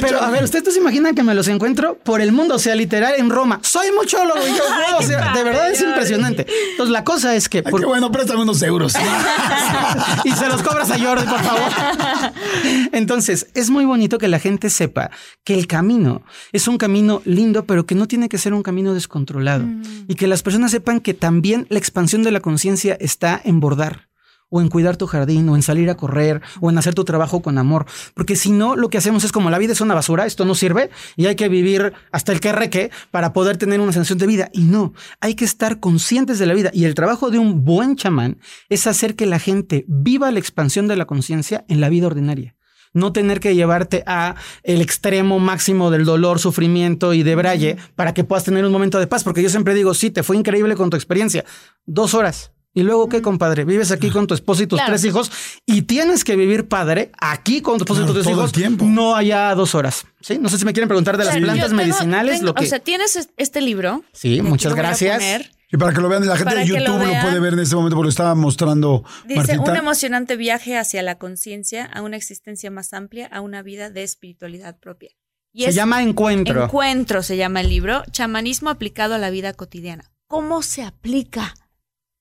pero a ver, ¿ustedes se imaginan que me los encuentro por el mundo? O sea, literal en Roma. Soy muchólogo. Y yo, o sea, de verdad es impresionante. Entonces, la cosa es que. Ay, por- qué bueno, préstame unos euros. y se los cobras a Jordi, por favor. Entonces, es muy bonito que la gente sepa que el camino es un camino lindo, pero que no tiene que ser un camino descontrolado. Y que las personas sepan que también la expansión de la conciencia está en bordar. O en cuidar tu jardín, o en salir a correr, o en hacer tu trabajo con amor. Porque si no, lo que hacemos es como la vida es una basura, esto no sirve, y hay que vivir hasta el que reque para poder tener una sensación de vida. Y no, hay que estar conscientes de la vida. Y el trabajo de un buen chamán es hacer que la gente viva la expansión de la conciencia en la vida ordinaria. No tener que llevarte a el extremo máximo del dolor, sufrimiento y de braille para que puedas tener un momento de paz. Porque yo siempre digo, sí, te fue increíble con tu experiencia. Dos horas. ¿Y luego qué, compadre? Vives aquí con tu esposo y tus Claro. tres hijos y tienes que vivir padre aquí con tu esposo Claro, y tus tres todo el hijos. tiempo. No allá dos horas. Sí, no sé si me quieren preguntar de las O sea, yo plantas tengo- medicinales. tengo- lo que... O sea, tienes es- este libro. sí, muchas lo voy a gracias. poner. Y para que lo vean, la gente Para de lo YouTube lo, puede ver en este momento porque lo estaba mostrando Dice, Martita. un emocionante viaje hacia la conciencia, a una existencia más amplia, a una vida de espiritualidad propia. Y Se es llama Encuentro. Encuentro se llama el libro, chamanismo aplicado a la vida cotidiana. ¿Cómo se aplica?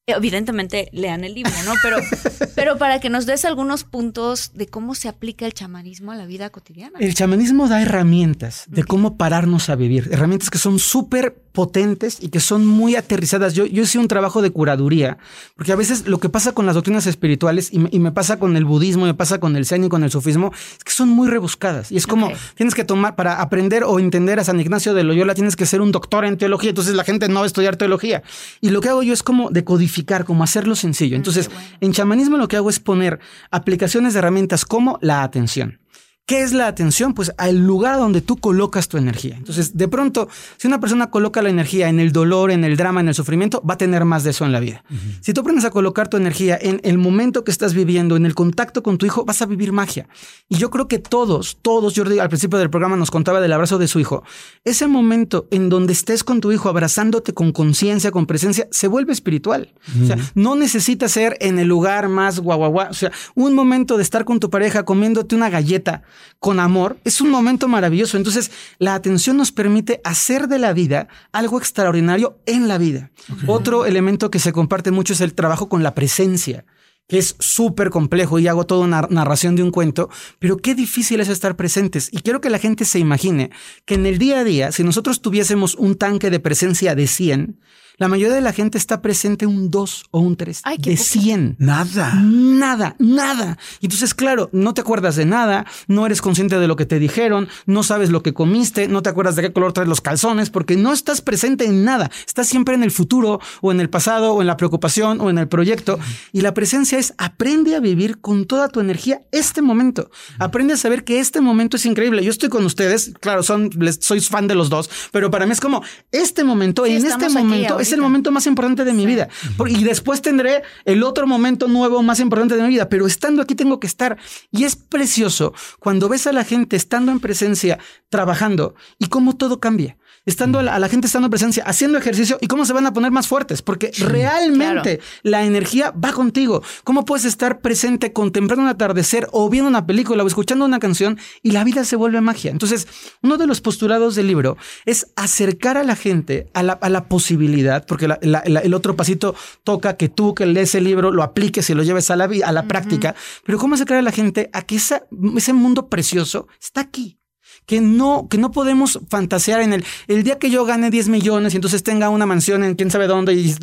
Evidentemente lean el libro, ¿no? Pero, pero para que nos des algunos puntos de cómo se aplica el chamanismo a la vida cotidiana. El chamanismo da herramientas de cómo pararnos a vivir, herramientas que son súper potentes y que son muy aterrizadas. Yo, yo hice un trabajo de curaduría, porque a veces lo que pasa con las doctrinas espirituales y me, y me pasa con el budismo, me pasa con el zen y con el sufismo, es que son muy rebuscadas. Y es como, Ok. tienes que tomar, para aprender o entender a San Ignacio de Loyola, tienes que ser un doctor en teología, entonces la gente no va a estudiar teología. Y lo que hago yo es como decodificar, como hacerlo sencillo. Entonces, bueno. en chamanismo lo que hago es poner aplicaciones de herramientas como la atención. ¿Qué es la atención? Pues al lugar donde tú colocas tu energía. Entonces, de pronto, si una persona coloca la energía en el dolor, en el drama, en el sufrimiento, va a tener más de eso en la vida. Si tú aprendes a colocar tu energía en el momento que estás viviendo, en el contacto con tu hijo, vas a vivir magia. Y yo creo que todos, todos, Jordi al principio del programa nos contaba del abrazo de su hijo. Ese momento en donde estés con tu hijo abrazándote con conciencia, con presencia, se vuelve espiritual. O sea, no necesita ser en el lugar más guau, guau, guau. O sea, un momento de estar con tu pareja comiéndote una galleta con amor es un momento maravilloso. Entonces, la atención nos permite hacer de la vida algo extraordinario en la vida. Otro elemento que se comparte mucho es el trabajo con la presencia que es súper complejo y hago toda una narración de un cuento, pero qué difícil es estar presentes. Y quiero que la gente se imagine que en el día a día, si nosotros tuviésemos un tanque de presencia de 100, la mayoría de la gente está presente un 2 o un 3 Ay, qué de poquito. 100. Nada. Nada, nada. Y entonces, claro, no te acuerdas de nada, no eres consciente de lo que te dijeron, no sabes lo que comiste, no te acuerdas de qué color traes los calzones, porque no estás presente en nada. Estás siempre en el futuro, o en el pasado, o en la preocupación, o en el proyecto. Y la presencia es aprende a vivir con toda tu energía este momento. Aprende a saber que este momento es increíble. Yo estoy con ustedes, claro, son, les, soy fan de los dos, pero para mí es como este momento, Sí, en este aquí momento es el momento más importante de mi vida. Y después tendré el otro momento nuevo más importante de mi vida, pero estando aquí tengo que estar. Y es precioso cuando ves a la gente estando en presencia, trabajando y cómo todo cambia. Estando a la, a la gente estando en presencia, haciendo ejercicio y cómo se van a poner más fuertes, porque realmente la energía va contigo. ¿Cómo puedes estar presente contemplando un atardecer o viendo una película o escuchando una canción y la vida se vuelve magia? Entonces, uno de los postulados del libro es acercar a la gente a la, a la posibilidad, porque la- la- la- el otro pasito toca que tú que lees el libro lo apliques y lo lleves a la, a la práctica, pero cómo acercar a la gente a que esa- ese mundo precioso está aquí que no, que no podemos fantasear en el, el día que yo gane 10 millones y entonces tenga una mansión en quién sabe dónde. Y,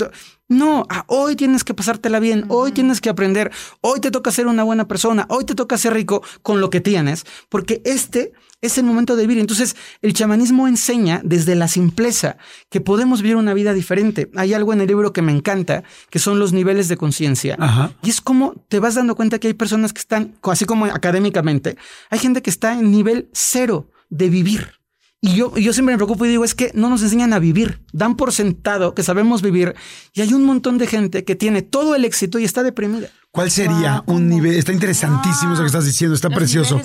no, ah, hoy tienes que pasártela bien, hoy tienes que aprender, hoy te toca ser una buena persona, hoy te toca ser rico con lo que tienes, porque este Es el momento de vivir. Entonces, el chamanismo enseña desde la simpleza que podemos vivir una vida diferente. Hay algo en el libro que me encanta, que son los niveles de conciencia. Y es como te vas dando cuenta que hay personas que están, así como académicamente, hay gente que está en nivel cero de vivir. Y yo, yo siempre me preocupo y digo, es que no nos enseñan a vivir. Dan por sentado que sabemos vivir. Y hay un montón de gente que tiene todo el éxito y está deprimida. ¿Cuál sería un nivel? Está interesantísimo eso que estás diciendo, está precioso.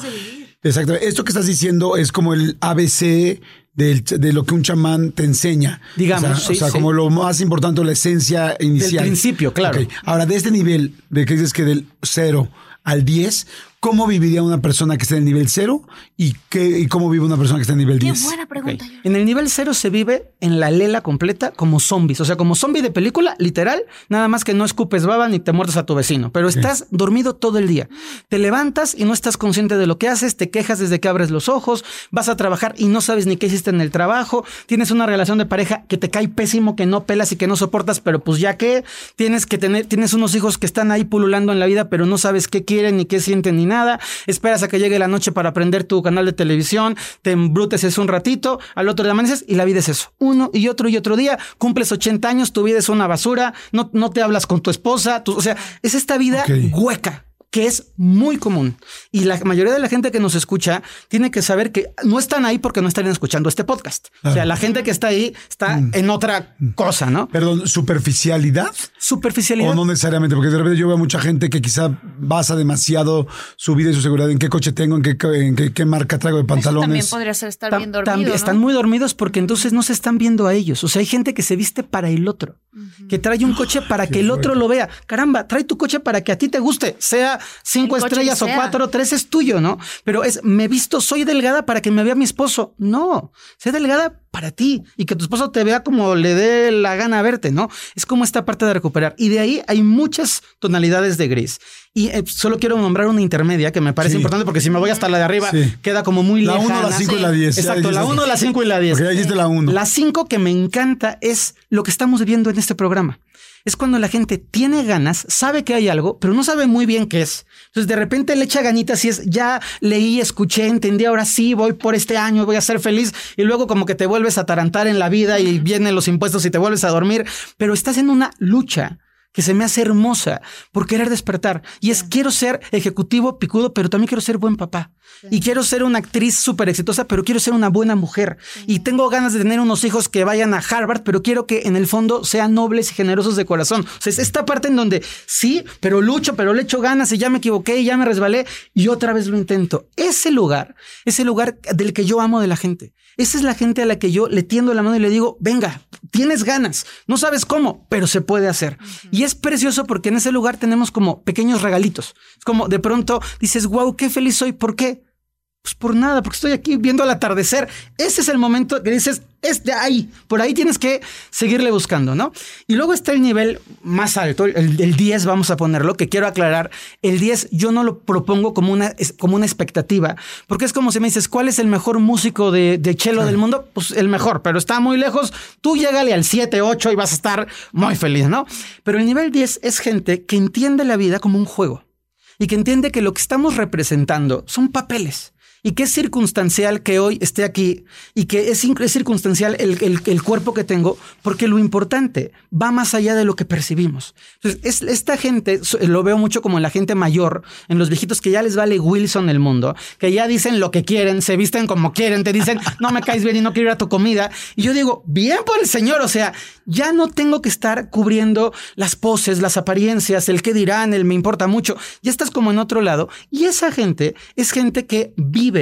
Exacto. Esto que estás diciendo es como el ABC de lo que un chamán te enseña. Digamos. O sea, como lo más importante, la esencia inicial. Del principio, claro. Ahora, de este nivel, de que dices que del 0 al 10, ¿cómo viviría una persona que está en el nivel 0 y, qué, y cómo vive una persona que está en el nivel 10? Qué buena pregunta. En el nivel 0 se vive en la lela completa como zombies, o sea, como zombie de película, literal, nada más que no escupes baba ni te muerdes a tu vecino, pero estás dormido todo el día. Te levantas y no estás consciente de lo que haces, te quejas desde que abres los ojos, vas a trabajar y no sabes ni qué hiciste en el trabajo, tienes una relación de pareja que te cae pésimo, que no pelas y que no soportas, pero pues ya que tienes que tener, tienes unos hijos que están ahí pululando en la vida, pero no sabes qué quieren, ni qué sienten, ni nada. Esperas a que llegue la noche para prender tu canal de televisión, te embruteces un ratito, al otro día amaneces y la vida es eso. Uno y otro y otro día, cumples 80 años, tu vida es una basura, no, no te hablas con tu esposa, o sea, es esta vida hueca que es muy común. Y la mayoría de la gente que nos escucha tiene que saber que no están ahí porque no estarían escuchando este podcast. O sea, la gente que está ahí está mm. en otra cosa, ¿no? Perdón, superficialidad. Superficialidad. O no necesariamente, porque de repente yo veo mucha gente que quizá basa demasiado su vida y su seguridad en qué coche tengo, en qué, qué, marca traigo de pantalones. también podría ser estar bien dormido. Están muy dormidos porque entonces no se están viendo a ellos. O sea, hay gente que se viste para el otro, que trae un coche para que el otro lo vea. Caramba, trae tu coche para que a ti te guste, sea cinco estrellas o cuatro, tres es tuyo, ¿no? Pero es, me visto, soy delgada para que me vea mi esposo. No, sé delgada para ti y que tu esposo te vea como le dé la gana verte, ¿no? Es como esta parte de recuperar. Y de ahí hay muchas tonalidades de gris. Y eh, solo quiero nombrar una intermedia que me parece importante porque si me voy hasta la de arriba queda como muy la lejana. La 1, la 5 y la 10. Exacto, la 1, la 5 y la 10. Porque ya dijiste la 1. La 5 que me encanta es lo que estamos viendo en este programa es cuando la gente tiene ganas, sabe que hay algo, pero no sabe muy bien qué es. Entonces de repente le echa ganitas y es, ya leí, escuché, entendí, ahora sí, voy por este año, voy a ser feliz. Y luego como que te vuelves a tarantar en la vida y vienen los impuestos y te vuelves a dormir, pero estás en una lucha que se me hace hermosa por querer despertar. Y es, quiero ser ejecutivo picudo, pero también quiero ser buen papá. Y quiero ser una actriz súper exitosa, pero quiero ser una buena mujer. Y tengo ganas de tener unos hijos que vayan a Harvard, pero quiero que en el fondo sean nobles y generosos de corazón. O sea, es esta parte en donde sí, pero lucho, pero le echo ganas y ya me equivoqué y ya me resbalé y otra vez lo intento. Ese lugar, ese lugar del que yo amo de la gente. Esa es la gente a la que yo le tiendo la mano y le digo, venga, tienes ganas, no sabes cómo, pero se puede hacer. Y es precioso porque en ese lugar tenemos como pequeños regalitos. Es como de pronto dices, wow, qué feliz soy. ¿Por qué? Pues por nada, porque estoy aquí viendo el atardecer. Ese es el momento que dices, es de ahí, por ahí tienes que seguirle buscando, ¿no? Y luego está el nivel más alto, el, 10 vamos a ponerlo, que quiero aclarar, el 10 yo no lo propongo como una, como una expectativa, porque es como si me dices, ¿cuál es el mejor músico de, de cello del mundo? Pues el mejor, pero está muy lejos, tú llégale al 7, 8 y vas a estar muy feliz, ¿no? Pero el nivel 10 es gente que entiende la vida como un juego y que entiende que lo que estamos representando son papeles y que es circunstancial que hoy esté aquí y que es, circunstancial el, cuerpo que tengo, porque lo importante va más allá de lo que percibimos. Entonces, esta gente, lo veo mucho como en la gente mayor, en los viejitos que ya les vale Wilson el mundo, que ya dicen lo que quieren, se visten como quieren, te dicen, no me caes bien y no quiero ir a tu comida. Y yo digo, bien por el Señor, o sea, ya no tengo que estar cubriendo las poses, las apariencias, el qué dirán, el me importa mucho. Ya estás como en otro lado. Y esa gente es gente que vive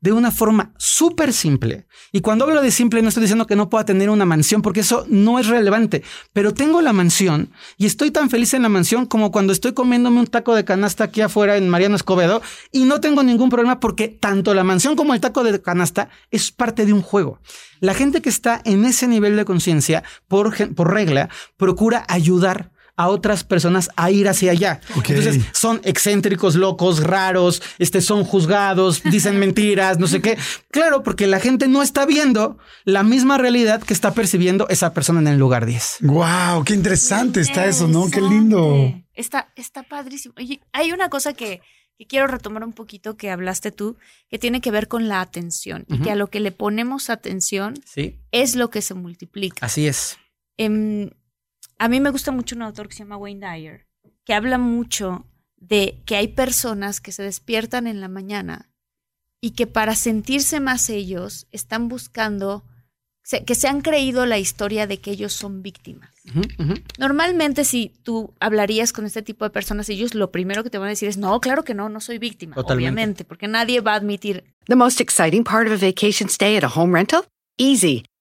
de una forma súper simple. Y cuando hablo de simple, no estoy diciendo que no pueda tener una mansión, porque eso no es relevante. Pero tengo la mansión y estoy tan feliz en la mansión como cuando estoy comiéndome un taco de canasta aquí afuera en Mariano Escobedo y no tengo ningún problema porque tanto la mansión como el taco de canasta es parte de un juego. La gente que está en ese nivel de conciencia, por, por regla, procura ayudar a otras personas a ir hacia allá. Entonces son excéntricos, locos, raros, este, son juzgados, dicen mentiras, no sé qué. Claro, porque la gente no está viendo la misma realidad que está percibiendo esa persona en el lugar 10. Wow, qué interesante está eso, ¿no? Qué lindo. Está, está padrísimo. Oye, hay una cosa que que quiero retomar un poquito que hablaste tú, que tiene que ver con la atención y que a lo que le ponemos atención Sí, es lo que se multiplica. así es. Em, a mí me gusta mucho un autor que se llama Wayne Dyer, que habla mucho de que hay personas que se despiertan en la mañana y que para sentirse más ellos están buscando, que se han creído la historia de que ellos son víctimas. Normalmente si tú hablarías con este tipo de personas, ellos lo primero que te van a decir es, no, claro que no, no soy víctima, Totalmente. obviamente, porque nadie va a admitir The most exciting part of a vacation stay at a home rental? Easy.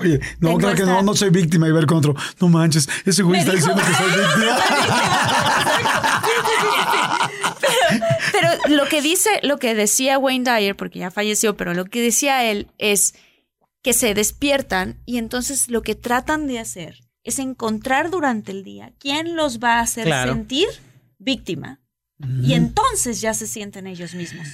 Oye, no, claro que no, no soy víctima y ver con otro. No manches, ese güey Me está dijo- diciendo que soy víctima. Pero lo que dice, lo que decía Wayne Dyer, porque ya falleció, pero lo que decía él es que se despiertan y entonces lo que tratan de hacer es encontrar durante el día quién los va a hacer Claro. sentir víctima. Y entonces ya se sienten ellos mismos.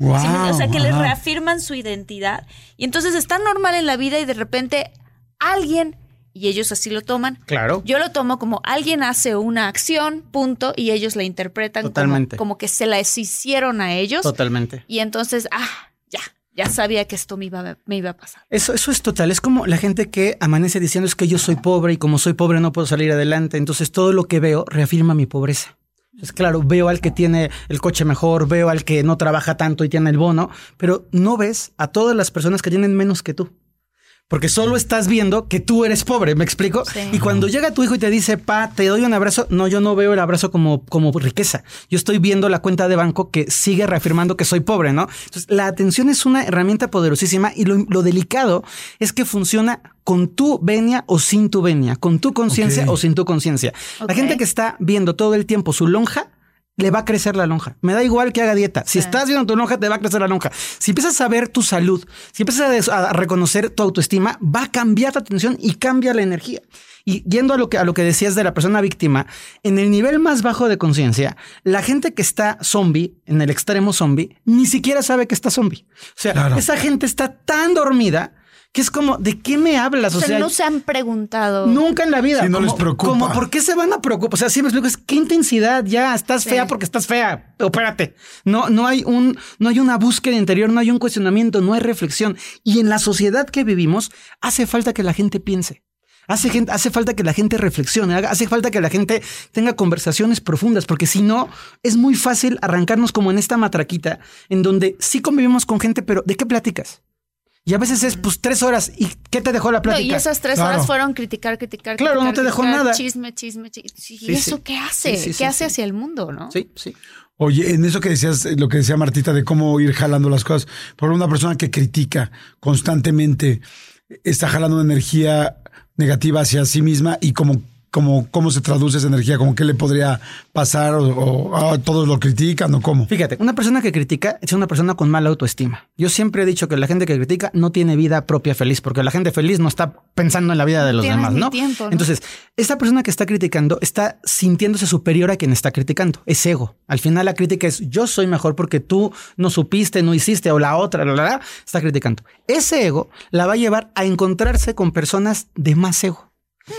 Wow, ¿Sí me- o sea, que les reafirman su identidad. Y entonces están normal en la vida y de repente alguien, y ellos así lo toman, Claro. yo lo tomo como alguien hace una acción, punto, y ellos la interpretan como- Totalmente. Como, que se las hicieron a ellos. Totalmente. Y entonces, ah, ya, ya sabía que esto me iba, me iba a pasar. Eso, eso es total. Es como la gente que amanece diciendo es que yo soy pobre y como soy pobre no puedo salir adelante. Entonces todo lo que veo reafirma mi pobreza. Es claro, veo al que tiene el coche mejor, veo al que no trabaja tanto y tiene el bono, pero no ves a todas las personas que tienen menos que tú. Porque solo estás viendo que tú eres pobre, ¿me explico? Sí. Y cuando llega tu hijo y te dice, pa, te doy un abrazo, no, yo no veo el abrazo como, como riqueza. Yo estoy viendo la cuenta de banco que sigue reafirmando que soy pobre, ¿no? Entonces, la atención es una herramienta poderosísima y lo, lo delicado es que funciona con tu venia o sin tu venia, con tu conciencia o sin tu conciencia. La gente que está viendo todo el tiempo su lonja, le va a crecer la lonja. Me da igual que haga dieta. Si Sí. estás viendo tu lonja, te va a crecer la lonja. Si empiezas a ver tu salud, si empiezas a des- a, reconocer tu autoestima, va a cambiar tu atención y cambia la energía. Y yendo a lo que, a lo que decías de la persona víctima, en el nivel más bajo de conciencia, la gente que está zombie, en el extremo zombie, ni siquiera sabe que está zombie. O sea, Claro. esa gente está tan dormida que es como, ¿de qué me hablas? O sea, no se han preguntado. Nunca en la vida. Sí, no como, les preocupa. Como, ¿por qué se van a preocupar? O sea, sí me explico, es qué intensidad, ya estás Sí. fea porque estás fea. Opérate. No, no hay un, no hay una búsqueda interior, no hay un cuestionamiento, no hay reflexión. Y en la sociedad que vivimos, hace falta que la gente piense. Hace, gente, hace falta que la gente reflexione, hace falta que la gente tenga conversaciones profundas, porque si no, es muy fácil arrancarnos como en esta matraquita, en donde sí convivimos con gente, pero ¿de qué platicas? Y a veces es, pues, tres horas. ¿Y qué te dejó la No, plática? y esas tres Claro. horas fueron criticar, criticar, Claro, criticar, no te dejó criticar, nada. Chisme, chisme, chisme. ¿Y Sí, eso sí. qué hace? Sí, sí, ¿Qué sí, hace sí. hacia el mundo, no? Sí, sí. Oye, en eso que decías, lo que decía Martita de cómo ir jalando las cosas, por una persona que critica constantemente, está jalando una energía negativa hacia sí misma y como, como cómo se traduce esa energía, como qué le podría pasar o, o, todos lo critican o cómo. Fíjate, una persona que critica es una persona con mala autoestima. Yo siempre he dicho que la gente que critica no tiene vida propia feliz, porque la gente feliz no está pensando en la vida de los demás, ¿no? tiempo, ¿no? Entonces, esta persona que está criticando está sintiéndose superior a quien está criticando. Es ego. Al final la crítica es yo soy mejor porque tú no supiste, no hiciste o la otra, la, la, la, está criticando. Ese ego la va a llevar a encontrarse con personas de más ego.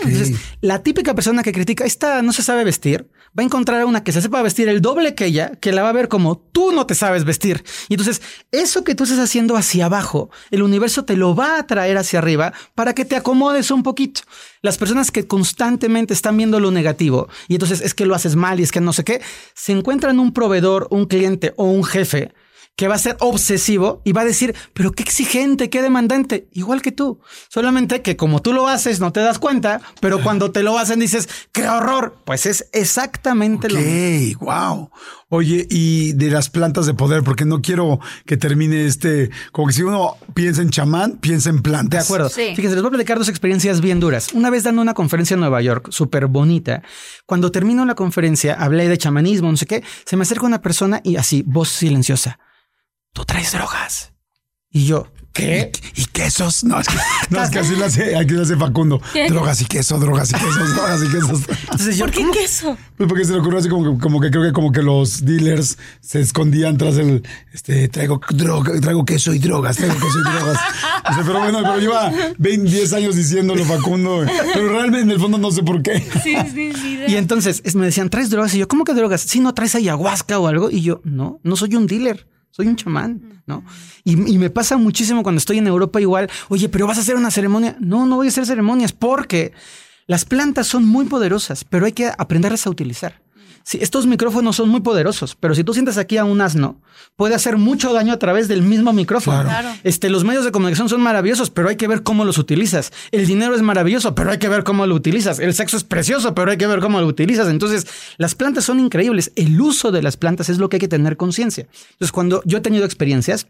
Entonces, la típica persona que critica, esta no se sabe vestir, va a encontrar a una que se sepa vestir el doble que ella, que la va a ver como tú no te sabes vestir. Y entonces, eso que tú estás haciendo hacia abajo, el universo te lo va a traer hacia arriba para que te acomodes un poquito. Las personas que constantemente están viendo lo negativo y entonces es que lo haces mal y es que no sé qué, se encuentran un proveedor, un cliente o un jefe que va a ser obsesivo y va a decir, pero qué exigente, qué demandante, igual que tú. Solamente que como tú lo haces no te das cuenta, pero cuando te lo hacen dices, qué horror. Pues es exactamente lo mismo. wow. Oye, y de las plantas de poder, porque no quiero que termine este, como que si uno piensa en chamán, piensa en plantas. De acuerdo. Sí. Fíjense, les voy a platicar dos experiencias bien duras. Una vez dando una conferencia en Nueva York, súper bonita. Cuando termino la conferencia, hablé de chamanismo, no sé qué, se me acerca una persona y así, voz silenciosa. Tú traes drogas. Y yo, ¿qué? ¿Y quesos? No, es que, no, es que así lo hace, aquí lo hace Facundo. ¿Qué? Drogas y queso, drogas y quesos, drogas y quesos. Entonces yo, ¿Por qué ¿cómo? queso? Pues porque se le ocurrió así como que, como que creo que como que los dealers se escondían tras el este traigo droga, traigo queso y drogas, traigo queso y drogas. O sea, pero bueno, pero lleva 20, 10 años diciéndolo Facundo, pero realmente en el fondo no sé por qué. Sí, sí, sí. Y entonces es- me decían, ¿traes drogas? Y yo, ¿cómo que drogas? Si no traes ayahuasca o algo. Y yo, no, no soy un dealer. Soy un chamán, ¿no? Y, y me pasa muchísimo cuando estoy en Europa igual, oye, pero vas a hacer una ceremonia. No, no voy a hacer ceremonias porque las plantas son muy poderosas, pero hay que aprenderlas a utilizar. Sí, estos micrófonos son muy poderosos, pero si tú sientes aquí a un asno, puede hacer mucho daño a través del mismo micrófono. Claro. Este, los medios de comunicación son maravillosos, pero hay que ver cómo los utilizas. El dinero es maravilloso, pero hay que ver cómo lo utilizas. El sexo es precioso, pero hay que ver cómo lo utilizas. Entonces, las plantas son increíbles. El uso de las plantas es lo que hay que tener conciencia. Entonces, cuando yo he tenido experiencias,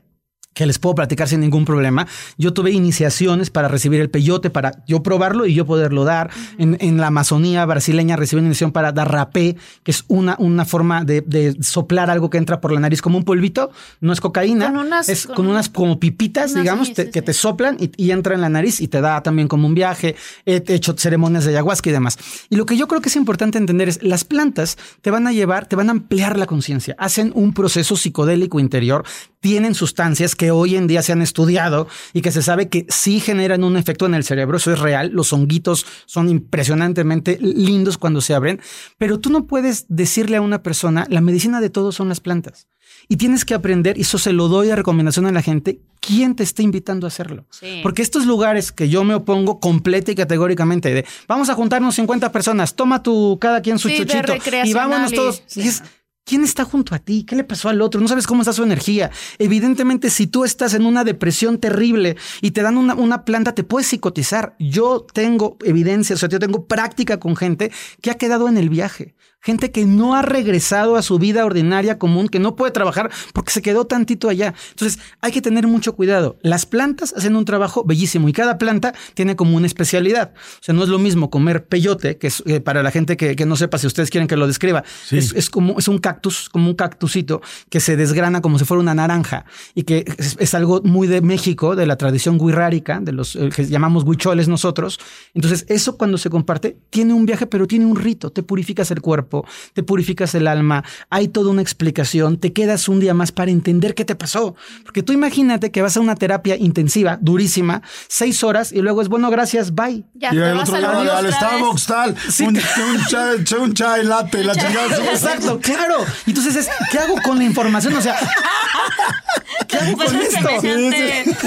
que les puedo platicar sin ningún problema. Yo tuve iniciaciones para recibir el peyote, para yo probarlo y yo poderlo dar. en, en la Amazonía brasileña recibí una iniciación para dar rapé, que es una, una forma de, de soplar algo que entra por la nariz como un polvito. No es cocaína. Con unas- es con con, unas como pipitas, unas- digamos, te- que te soplan y, y entra en la nariz y te da también como un viaje. He hecho ceremonias de ayahuasca y demás. Y lo que yo creo que es importante entender es las plantas te van a llevar, te van a ampliar la conciencia, hacen un proceso psicodélico interior, tienen sustancias que hoy en día se han estudiado y que se sabe que sí generan un efecto en el cerebro, eso es real, los honguitos son impresionantemente lindos cuando se abren, pero tú no puedes decirle a una persona, la medicina de todos son las plantas. Y tienes que aprender, y eso se lo doy de recomendación a la gente, quién te está invitando a hacerlo. Sí. Porque estos lugares que yo me opongo completa y categóricamente de vamos a juntarnos 50 personas, toma tu cada quien su Sí, chuchito y vámonos todos. sí. Y es, ¿Quién está junto a ti? ¿Qué le pasó al otro? No sabes cómo está su energía. Evidentemente, si tú estás en una depresión terrible y te dan una, planta, te puedes psicotizar. Yo tengo evidencia, o sea, yo tengo práctica con gente que ha quedado en el viaje. Gente que no ha regresado a su vida ordinaria común, que no puede trabajar porque se quedó tantito allá. Entonces, hay que tener mucho cuidado. Las plantas hacen un trabajo bellísimo y cada planta tiene como una especialidad. O sea, no es lo mismo comer peyote, que es eh, para la gente que, que no sepa, si ustedes quieren que lo describa, Sí. es, es como es un cactus, como un cactusito que se desgrana como si fuera una naranja y que es, es algo muy de México, de la tradición guirrárica, de los eh, que llamamos huicholes nosotros. Entonces, eso cuando se comparte tiene un viaje, pero tiene un rito. Te purificas el cuerpo, te purificas el alma, hay toda una explicación, te quedas un día más para entender qué te pasó. Porque tú imagínate que vas a una terapia intensiva, durísima, seis horas y luego es bueno, gracias, bye. Ya y te el otro lado al Starbucks tal, Sí. un, un chai, un chai latte, la chingada. Exacto, claro. Y Entonces es, ¿qué hago con la información? O sea, ¿qué hago Pues con es esto?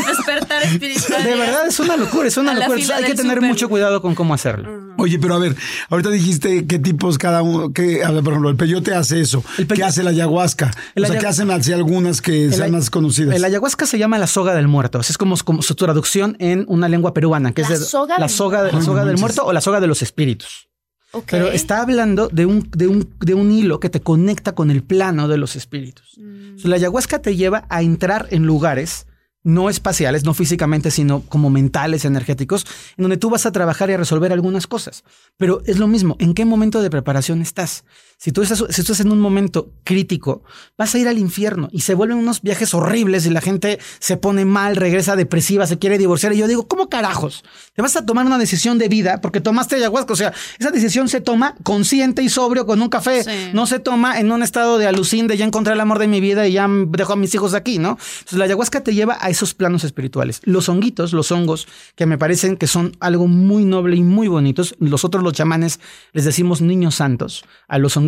despertar espiritual. De verdad es una locura, es una locura. Hay que tener mucho cuidado con cómo hacerlo. Oye, pero a ver, ahorita dijiste qué tipos cada uno, que, a ver, por ejemplo, el peyote hace eso. El ¿Qué peyo- hace la ayahuasca? El o sea, ¿qué hacen así algunas que sean más conocidas? El ayahuasca se llama la soga del muerto. Así es como, como su traducción en una lengua peruana, que La es de- soga la del soga, de- la soga del muerto o la soga de los espíritus. Ok. Pero está hablando de un, de, un, de un hilo que te conecta con el plano de los espíritus. Mm. La ayahuasca te lleva a entrar en lugares no espaciales, no físicamente, sino como mentales, energéticos, en donde tú vas a trabajar y a resolver algunas cosas. Pero es lo mismo, ¿en qué momento de preparación estás? Si tú estás, si tú estás en un momento crítico, vas a ir al infierno y se vuelven unos viajes horribles y la gente se pone mal, regresa depresiva, se quiere divorciar. Y yo digo, ¿cómo carajos? Te vas a tomar una decisión de vida porque tomaste ayahuasca. O sea, esa decisión se toma consciente y sobrio con un café. Sí. No se toma en un estado de alucín de ya encontré el amor de mi vida y ya dejo a mis hijos aquí, ¿no? Entonces la ayahuasca te lleva a esos planos espirituales. Los honguitos, los hongos, que me parecen que son algo muy noble y muy bonitos. Nosotros los chamanes les decimos niños santos a los honguitos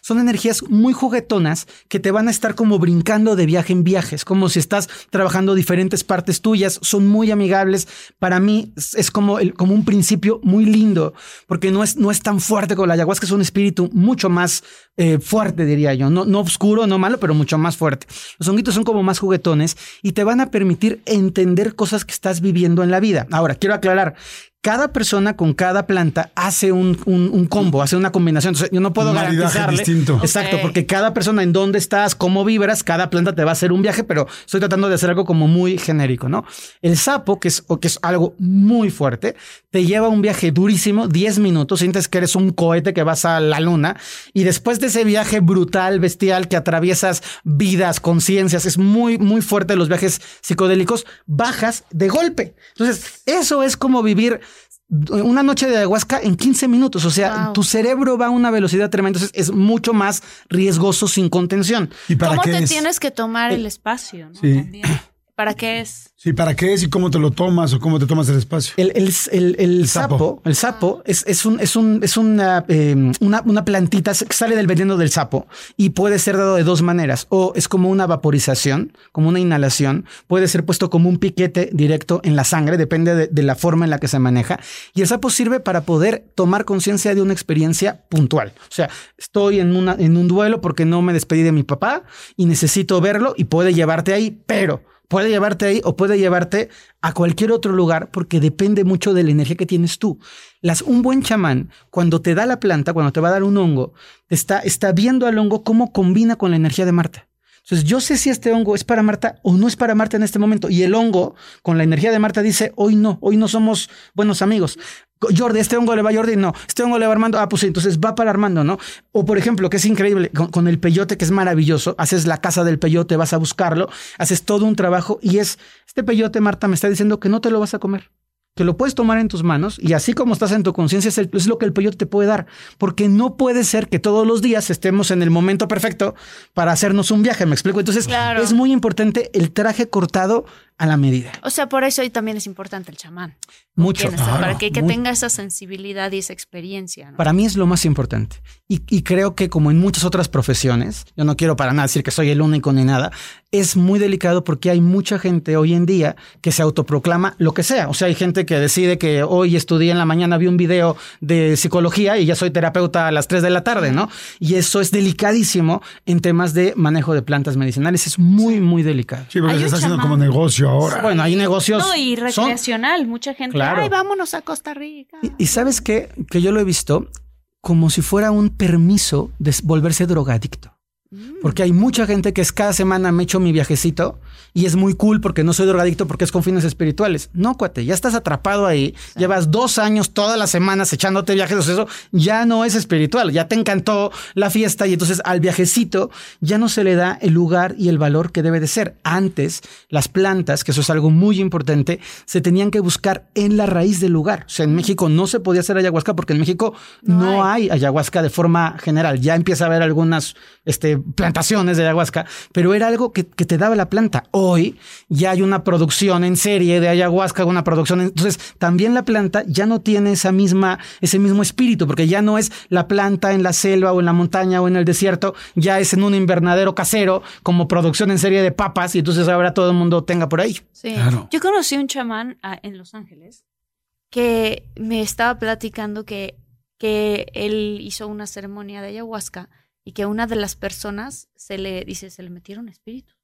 son energías muy juguetonas que te van a estar como brincando de viaje en viajes, como si estás trabajando diferentes partes tuyas, son muy amigables. Para mí es como, el, como un principio muy lindo, porque no es, no es tan fuerte como la ayahuasca, es un espíritu mucho más eh, fuerte, diría yo. No, no oscuro, no malo, pero mucho más fuerte. Los honguitos son como más juguetones y te van a permitir entender cosas que estás viviendo en la vida. Ahora, quiero aclarar cada persona con cada planta hace un, un, combo, hace una combinación. Entonces, yo no puedo garantizarle. Distinto. Exacto, porque cada persona en dónde estás, cómo vibras, cada planta te va a hacer un viaje, pero estoy tratando de hacer algo como muy genérico, ¿no? El sapo, que es, que es algo muy fuerte, te lleva un viaje durísimo, 10 minutos, sientes que eres un cohete que vas a la luna, y después de ese viaje brutal, bestial, que atraviesas vidas, conciencias, es muy, muy fuerte los viajes psicodélicos, bajas de golpe. Entonces, eso es como vivir una noche de ayahuasca en 15 minutos. O sea, tu cerebro va a una velocidad tremenda. Entonces es mucho más riesgoso sin contención. ¿Y para ¿Cómo te tienes que tomar el espacio? Sí. ¿Para qué es? Sí, ¿para qué es y cómo te lo tomas o cómo te tomas el espacio? El, el, sapo. el sapo es, es, un, es, un, es una, una, una, plantita que sale del veneno del sapo y puede ser dado de dos maneras. O es como una vaporización, como una inhalación. Puede ser puesto como un piquete directo en la sangre, depende de, de la forma en la que se maneja. Y el sapo sirve para poder tomar conciencia de una experiencia puntual. O sea, estoy en, una, en un duelo porque no me despedí de mi papá y necesito verlo y puede llevarte ahí, pero puede llevarte ahí o puede llevarte a cualquier otro lugar porque depende mucho de la energía que tienes tú. Las, un buen chamán, cuando te da la planta, cuando te va a dar un hongo, está, está viendo al hongo cómo combina con la energía de Marta. Entonces, yo sé si este hongo es para Marta o no es para Marta en este momento. Y el hongo, con la energía de Marta, dice, hoy no, hoy no somos buenos amigos. Jordi, este hongo le va a Jordi, no, este hongo le va a Armando, ah, pues entonces va para Armando, ¿no? O por ejemplo, que es increíble, con, el peyote, que es maravilloso, haces la casa del peyote, vas a buscarlo, haces todo un trabajo y es, este peyote, Marta, me está diciendo que no te lo vas a comer que lo puedes tomar en tus manos y así como estás en tu conciencia es, lo que el peyote te puede dar, porque no puede ser que todos los días estemos en el momento perfecto para hacernos un viaje, me explico. Entonces es muy importante el traje cortado a la medida. O sea, por eso hoy también es importante el chamán. Mucho. para que, tenga esa sensibilidad y esa experiencia. Para mí es lo más importante. Y, creo que como en muchas otras profesiones, yo no quiero para nada decir que soy el único ni nada, es muy delicado porque hay mucha gente hoy en día que se autoproclama lo que sea. O sea, hay gente que decide que hoy estudié en la mañana, vi un video de psicología y ya soy terapeuta a las 3 de la tarde, ¿no? Y eso es delicadísimo en temas de manejo de plantas medicinales. Es muy, muy delicado. Sí, porque se está haciendo como negocio ahora. Bueno, hay negocios. No, y recreacional. Mucha gente, ay, vámonos a Costa Rica. Y, sabes qué? Que yo lo he visto como si fuera un permiso de volverse drogadicto. Porque hay mucha gente que es cada semana me echo mi viajecito y es muy cool porque no soy drogadicto porque es con fines espirituales. No, cuate, ya estás atrapado ahí, llevas dos años todas las semanas echándote viajes, eso ya no es espiritual, ya te encantó la fiesta y entonces al viajecito ya no se le da el lugar y el valor que debe de ser. Antes, las plantas, que eso es algo muy importante, se tenían que buscar en la raíz del lugar. O sea, en México no se podía hacer ayahuasca porque en México no, hay. ayahuasca de forma general. Ya empieza a haber algunas este, plantaciones de ayahuasca, pero era algo que, te daba la planta. Hoy ya hay una producción en serie de ayahuasca, una producción. entonces, también la planta ya no tiene esa misma, ese mismo espíritu, porque ya no es la planta en la selva o en la montaña o en el desierto, ya es en un invernadero casero como producción en serie de papas y entonces ahora todo el mundo tenga por ahí. Sí. Yo conocí un chamán ah, en Los Ángeles que me estaba platicando que, que él hizo una ceremonia de ayahuasca y que una de las personas se le dice, se le metieron espíritus.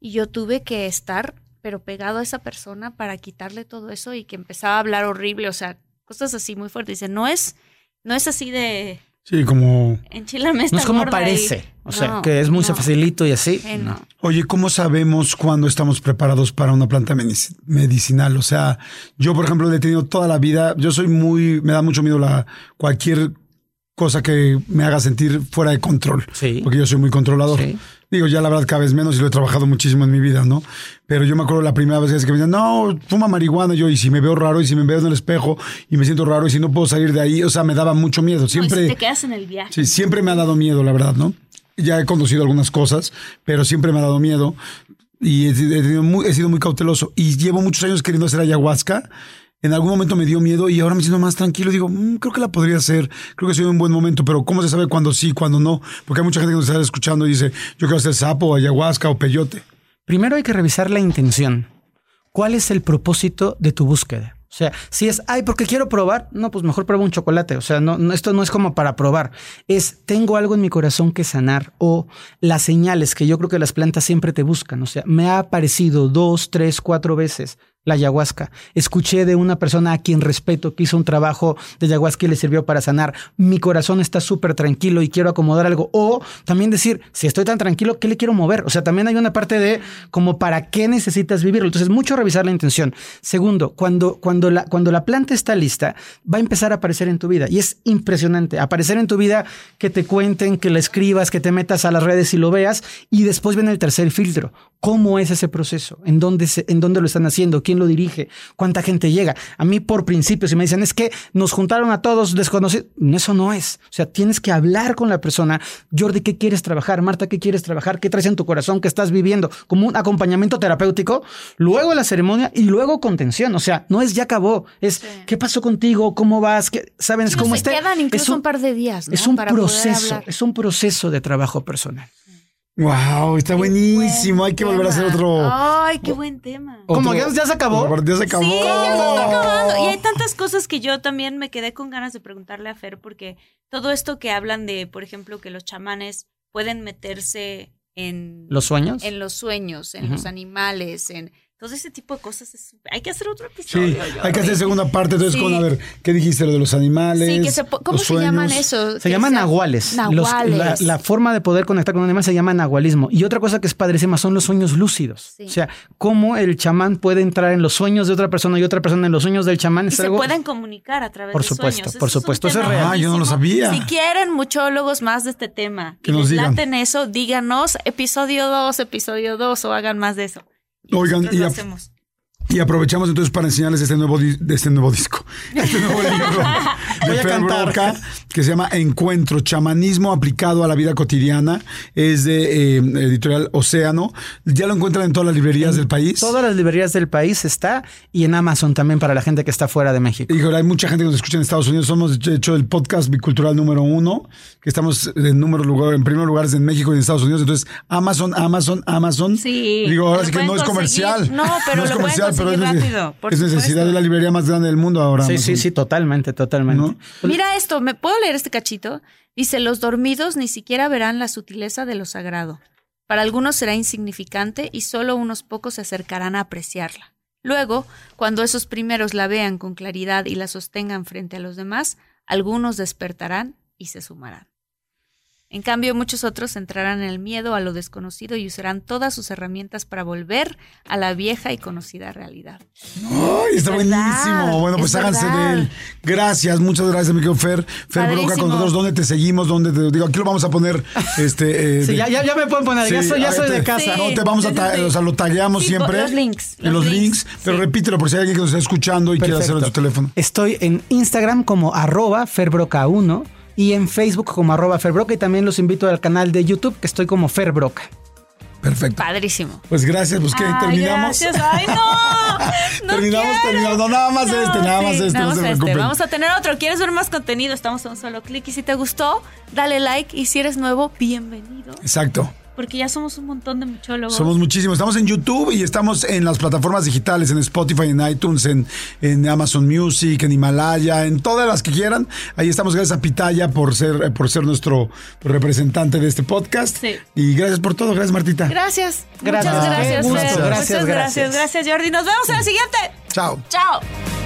Y yo tuve que estar, pero pegado a esa persona para quitarle todo eso y que empezaba a hablar horrible, o sea, cosas así muy fuertes. Dice, no es, no es así de... Sí, como... Enchilame No es como parece. O sea, que es muy facilito y así. Oye, ¿cómo sabemos cuándo estamos preparados para una planta medicinal? O sea, yo, por ejemplo, he tenido toda la vida, yo soy muy, me da mucho miedo la cualquier cosa que me haga sentir fuera de control. Sí. Porque yo soy muy controlador. Digo, ya la verdad cada vez menos y lo he trabajado muchísimo en mi vida, ¿no? Pero yo me acuerdo la primera vez que me decían, no, fuma marihuana yo y si me veo raro y si me veo en el espejo y me siento raro y si no puedo salir de ahí, o sea, me daba mucho miedo. Siempre... No, te quedas en el viaje. Sí, siempre me ha dado miedo, la verdad, ¿no? Ya he conducido algunas cosas, pero siempre me ha dado miedo y he, he sido muy cauteloso y llevo muchos años queriendo hacer ayahuasca en algún momento me dio miedo y ahora me siento más tranquilo. Digo, "Mm, creo que la podría hacer, creo que soy un buen momento, pero ¿cómo se sabe cuándo sí, cuándo no? Porque hay mucha gente que nos está escuchando y dice, yo quiero hacer sapo, ayahuasca o peyote. Primero hay que revisar la intención. ¿Cuál es el propósito de tu búsqueda? O sea, si es, ay, porque quiero probar, no, pues mejor prueba un chocolate. O sea, no, esto no es como para probar. Es, tengo algo en mi corazón que sanar o las señales que yo creo que las plantas siempre te buscan. O sea, me ha aparecido dos, tres, cuatro veces la ayahuasca. Escuché de una persona a quien respeto que hizo un trabajo de ayahuasca y le sirvió para sanar. Mi corazón está súper tranquilo y quiero acomodar algo. O también decir, si estoy tan tranquilo, ¿qué le quiero mover? O sea, también hay una parte de como para qué necesitas vivirlo. Entonces, mucho revisar la intención. Segundo, cuando, cuando, la, cuando la planta está lista, va a empezar a aparecer en tu vida. Y es impresionante. Aparecer en tu vida que te cuenten, que la escribas, que te metas a las redes y lo veas. Y después viene el tercer filtro. ¿Cómo es ese proceso? ¿En dónde, se, en dónde lo están haciendo? ¿Quién lo dirige? ¿Cuánta gente llega? A mí, por principio, si me dicen, es que nos juntaron a todos desconocidos, eso no es. O sea, tienes que hablar con la persona. Jordi, ¿qué quieres trabajar? Marta, ¿qué quieres trabajar? ¿Qué traes en tu corazón? ¿Qué estás viviendo? Como un acompañamiento terapéutico, luego la ceremonia y luego contención. O sea, no es ya acabó, es ¿qué pasó contigo? ¿Cómo vas? ¿Qué, ¿Sabes Sí, cómo se está? quedan incluso Es un- un par de días, ¿no? Es un Para proceso, es un proceso de trabajo personal. Wow, está buenísimo. Hay que volver a hacer otro. Ay, qué buen tema. Como ya, ya se acabó. Ya se acabó. Sí, ya se está acabando. Y hay tantas cosas que yo también me quedé con ganas de preguntarle a Fer, porque todo esto que hablan de, por ejemplo, que los chamanes pueden meterse en ¿Los sueños? en los sueños, en los animales, en todo ese tipo de cosas. es- hay que hacer otro Sí, episodio. hay que hacer segunda parte. Entonces, Sí. con a ver, ¿qué dijiste? Lo de los animales. Sí, que se ¿Cómo los se llaman eso? Se llaman sea- nahuales. Los- la, la forma de poder conectar con un animal se llama nahualismo. Y otra cosa que es padrísima son los sueños lúcidos. Sí. O sea, cómo el chamán puede entrar en los sueños de otra persona y otra persona en los sueños del chamán. Y es se algo... pueden comunicar a través Por de supuesto, sueños. por Eso supuesto, eso es real. Ah, yo no lo sabía. Si quieren muchólogos más de este tema Que y nos digan. eso, díganos episodio 2, episodio 2 o hagan más de eso. Oigan, y a-. Y aprovechamos entonces para enseñarles este nuevo, este nuevo disco, este nuevo libro Voy de a Fer cantar. Broca, que se llama Encuentro, chamanismo aplicado a la vida cotidiana. Es de eh, editorial Océano. Ya lo encuentran en todas las librerías del país. Todas las librerías del país está y en Amazon también para la gente que está fuera de México. Híjole, hay mucha gente que nos escucha en Estados Unidos. Somos, de hecho, el podcast bicultural número uno, que estamos en número lugar, en primer lugar en México y en Estados Unidos. Entonces, Amazon, Amazon, Amazon. Sí. Digo, ahora sí que no es comercial. No, pero es lo pueden comercial, pero es, conseguir neces- rápido, por es necesidad de la librería más grande del mundo ahora. Sí, Amazon. sí, sí, totalmente, totalmente. ¿No? Mira esto, ¿me puedo leer este cachito? Dice, los dormidos ni siquiera verán la sutileza de lo sagrado. Para algunos será insignificante y solo unos pocos se acercarán a apreciarla. Luego, cuando esos primeros la vean con claridad y la sostengan frente a los demás, algunos despertarán y se sumarán. En cambio, muchos otros entrarán en el miedo a lo desconocido y usarán todas sus herramientas para volver a la vieja y conocida realidad. Ay, está Es verdad, buenísimo. Bueno, pues es háganse verdad. de él. Gracias, muchas gracias, mi querido Fer. Fer Broca con Padrísimo. nosotros. ¿Dónde te seguimos? ¿Dónde te digo? Aquí lo vamos a poner. Este, eh, Sí, de- ya, ya, ya me pueden poner, ya soy, ya de casa. No, te vamos a, ta- o sea, lo tagueamos Sí, siempre. los links, En los los links. links, Pero sí. repítelo por si hay alguien que nos está escuchando y quiere hacerlo en su teléfono. Estoy en Instagram como arroba ferbroca1 y en Facebook como arroba ferbroca y también los invito al canal de YouTube que estoy como ferbroca. Perfecto. Padrísimo. Pues gracias, pues que terminamos. gracias. Ay, no. No Terminamos, quiero. terminamos. No, nada más este, nada más este, no nada se este. preocupen. Vamos a tener otro. ¿Quieres ver más contenido? Estamos a un solo clic. Y si te gustó, dale like. Y si eres nuevo, bienvenido. Exacto. Porque ya somos un montón de muchólogos. Somos muchísimos. Estamos en YouTube y estamos en las plataformas digitales, en Spotify, en iTunes, en, en Amazon Music, en Himalaya, en todas las que quieran. Ahí estamos. Gracias a Pitaya por ser, por ser nuestro representante de este podcast. Sí. Y gracias por todo. Gracias, Martita. Gracias. Gracias. Muchas gracias. Fer. Gracias, Muchas gracias. gracias. Gracias, Jordi. Nos vemos en el siguiente. Chao. Chao.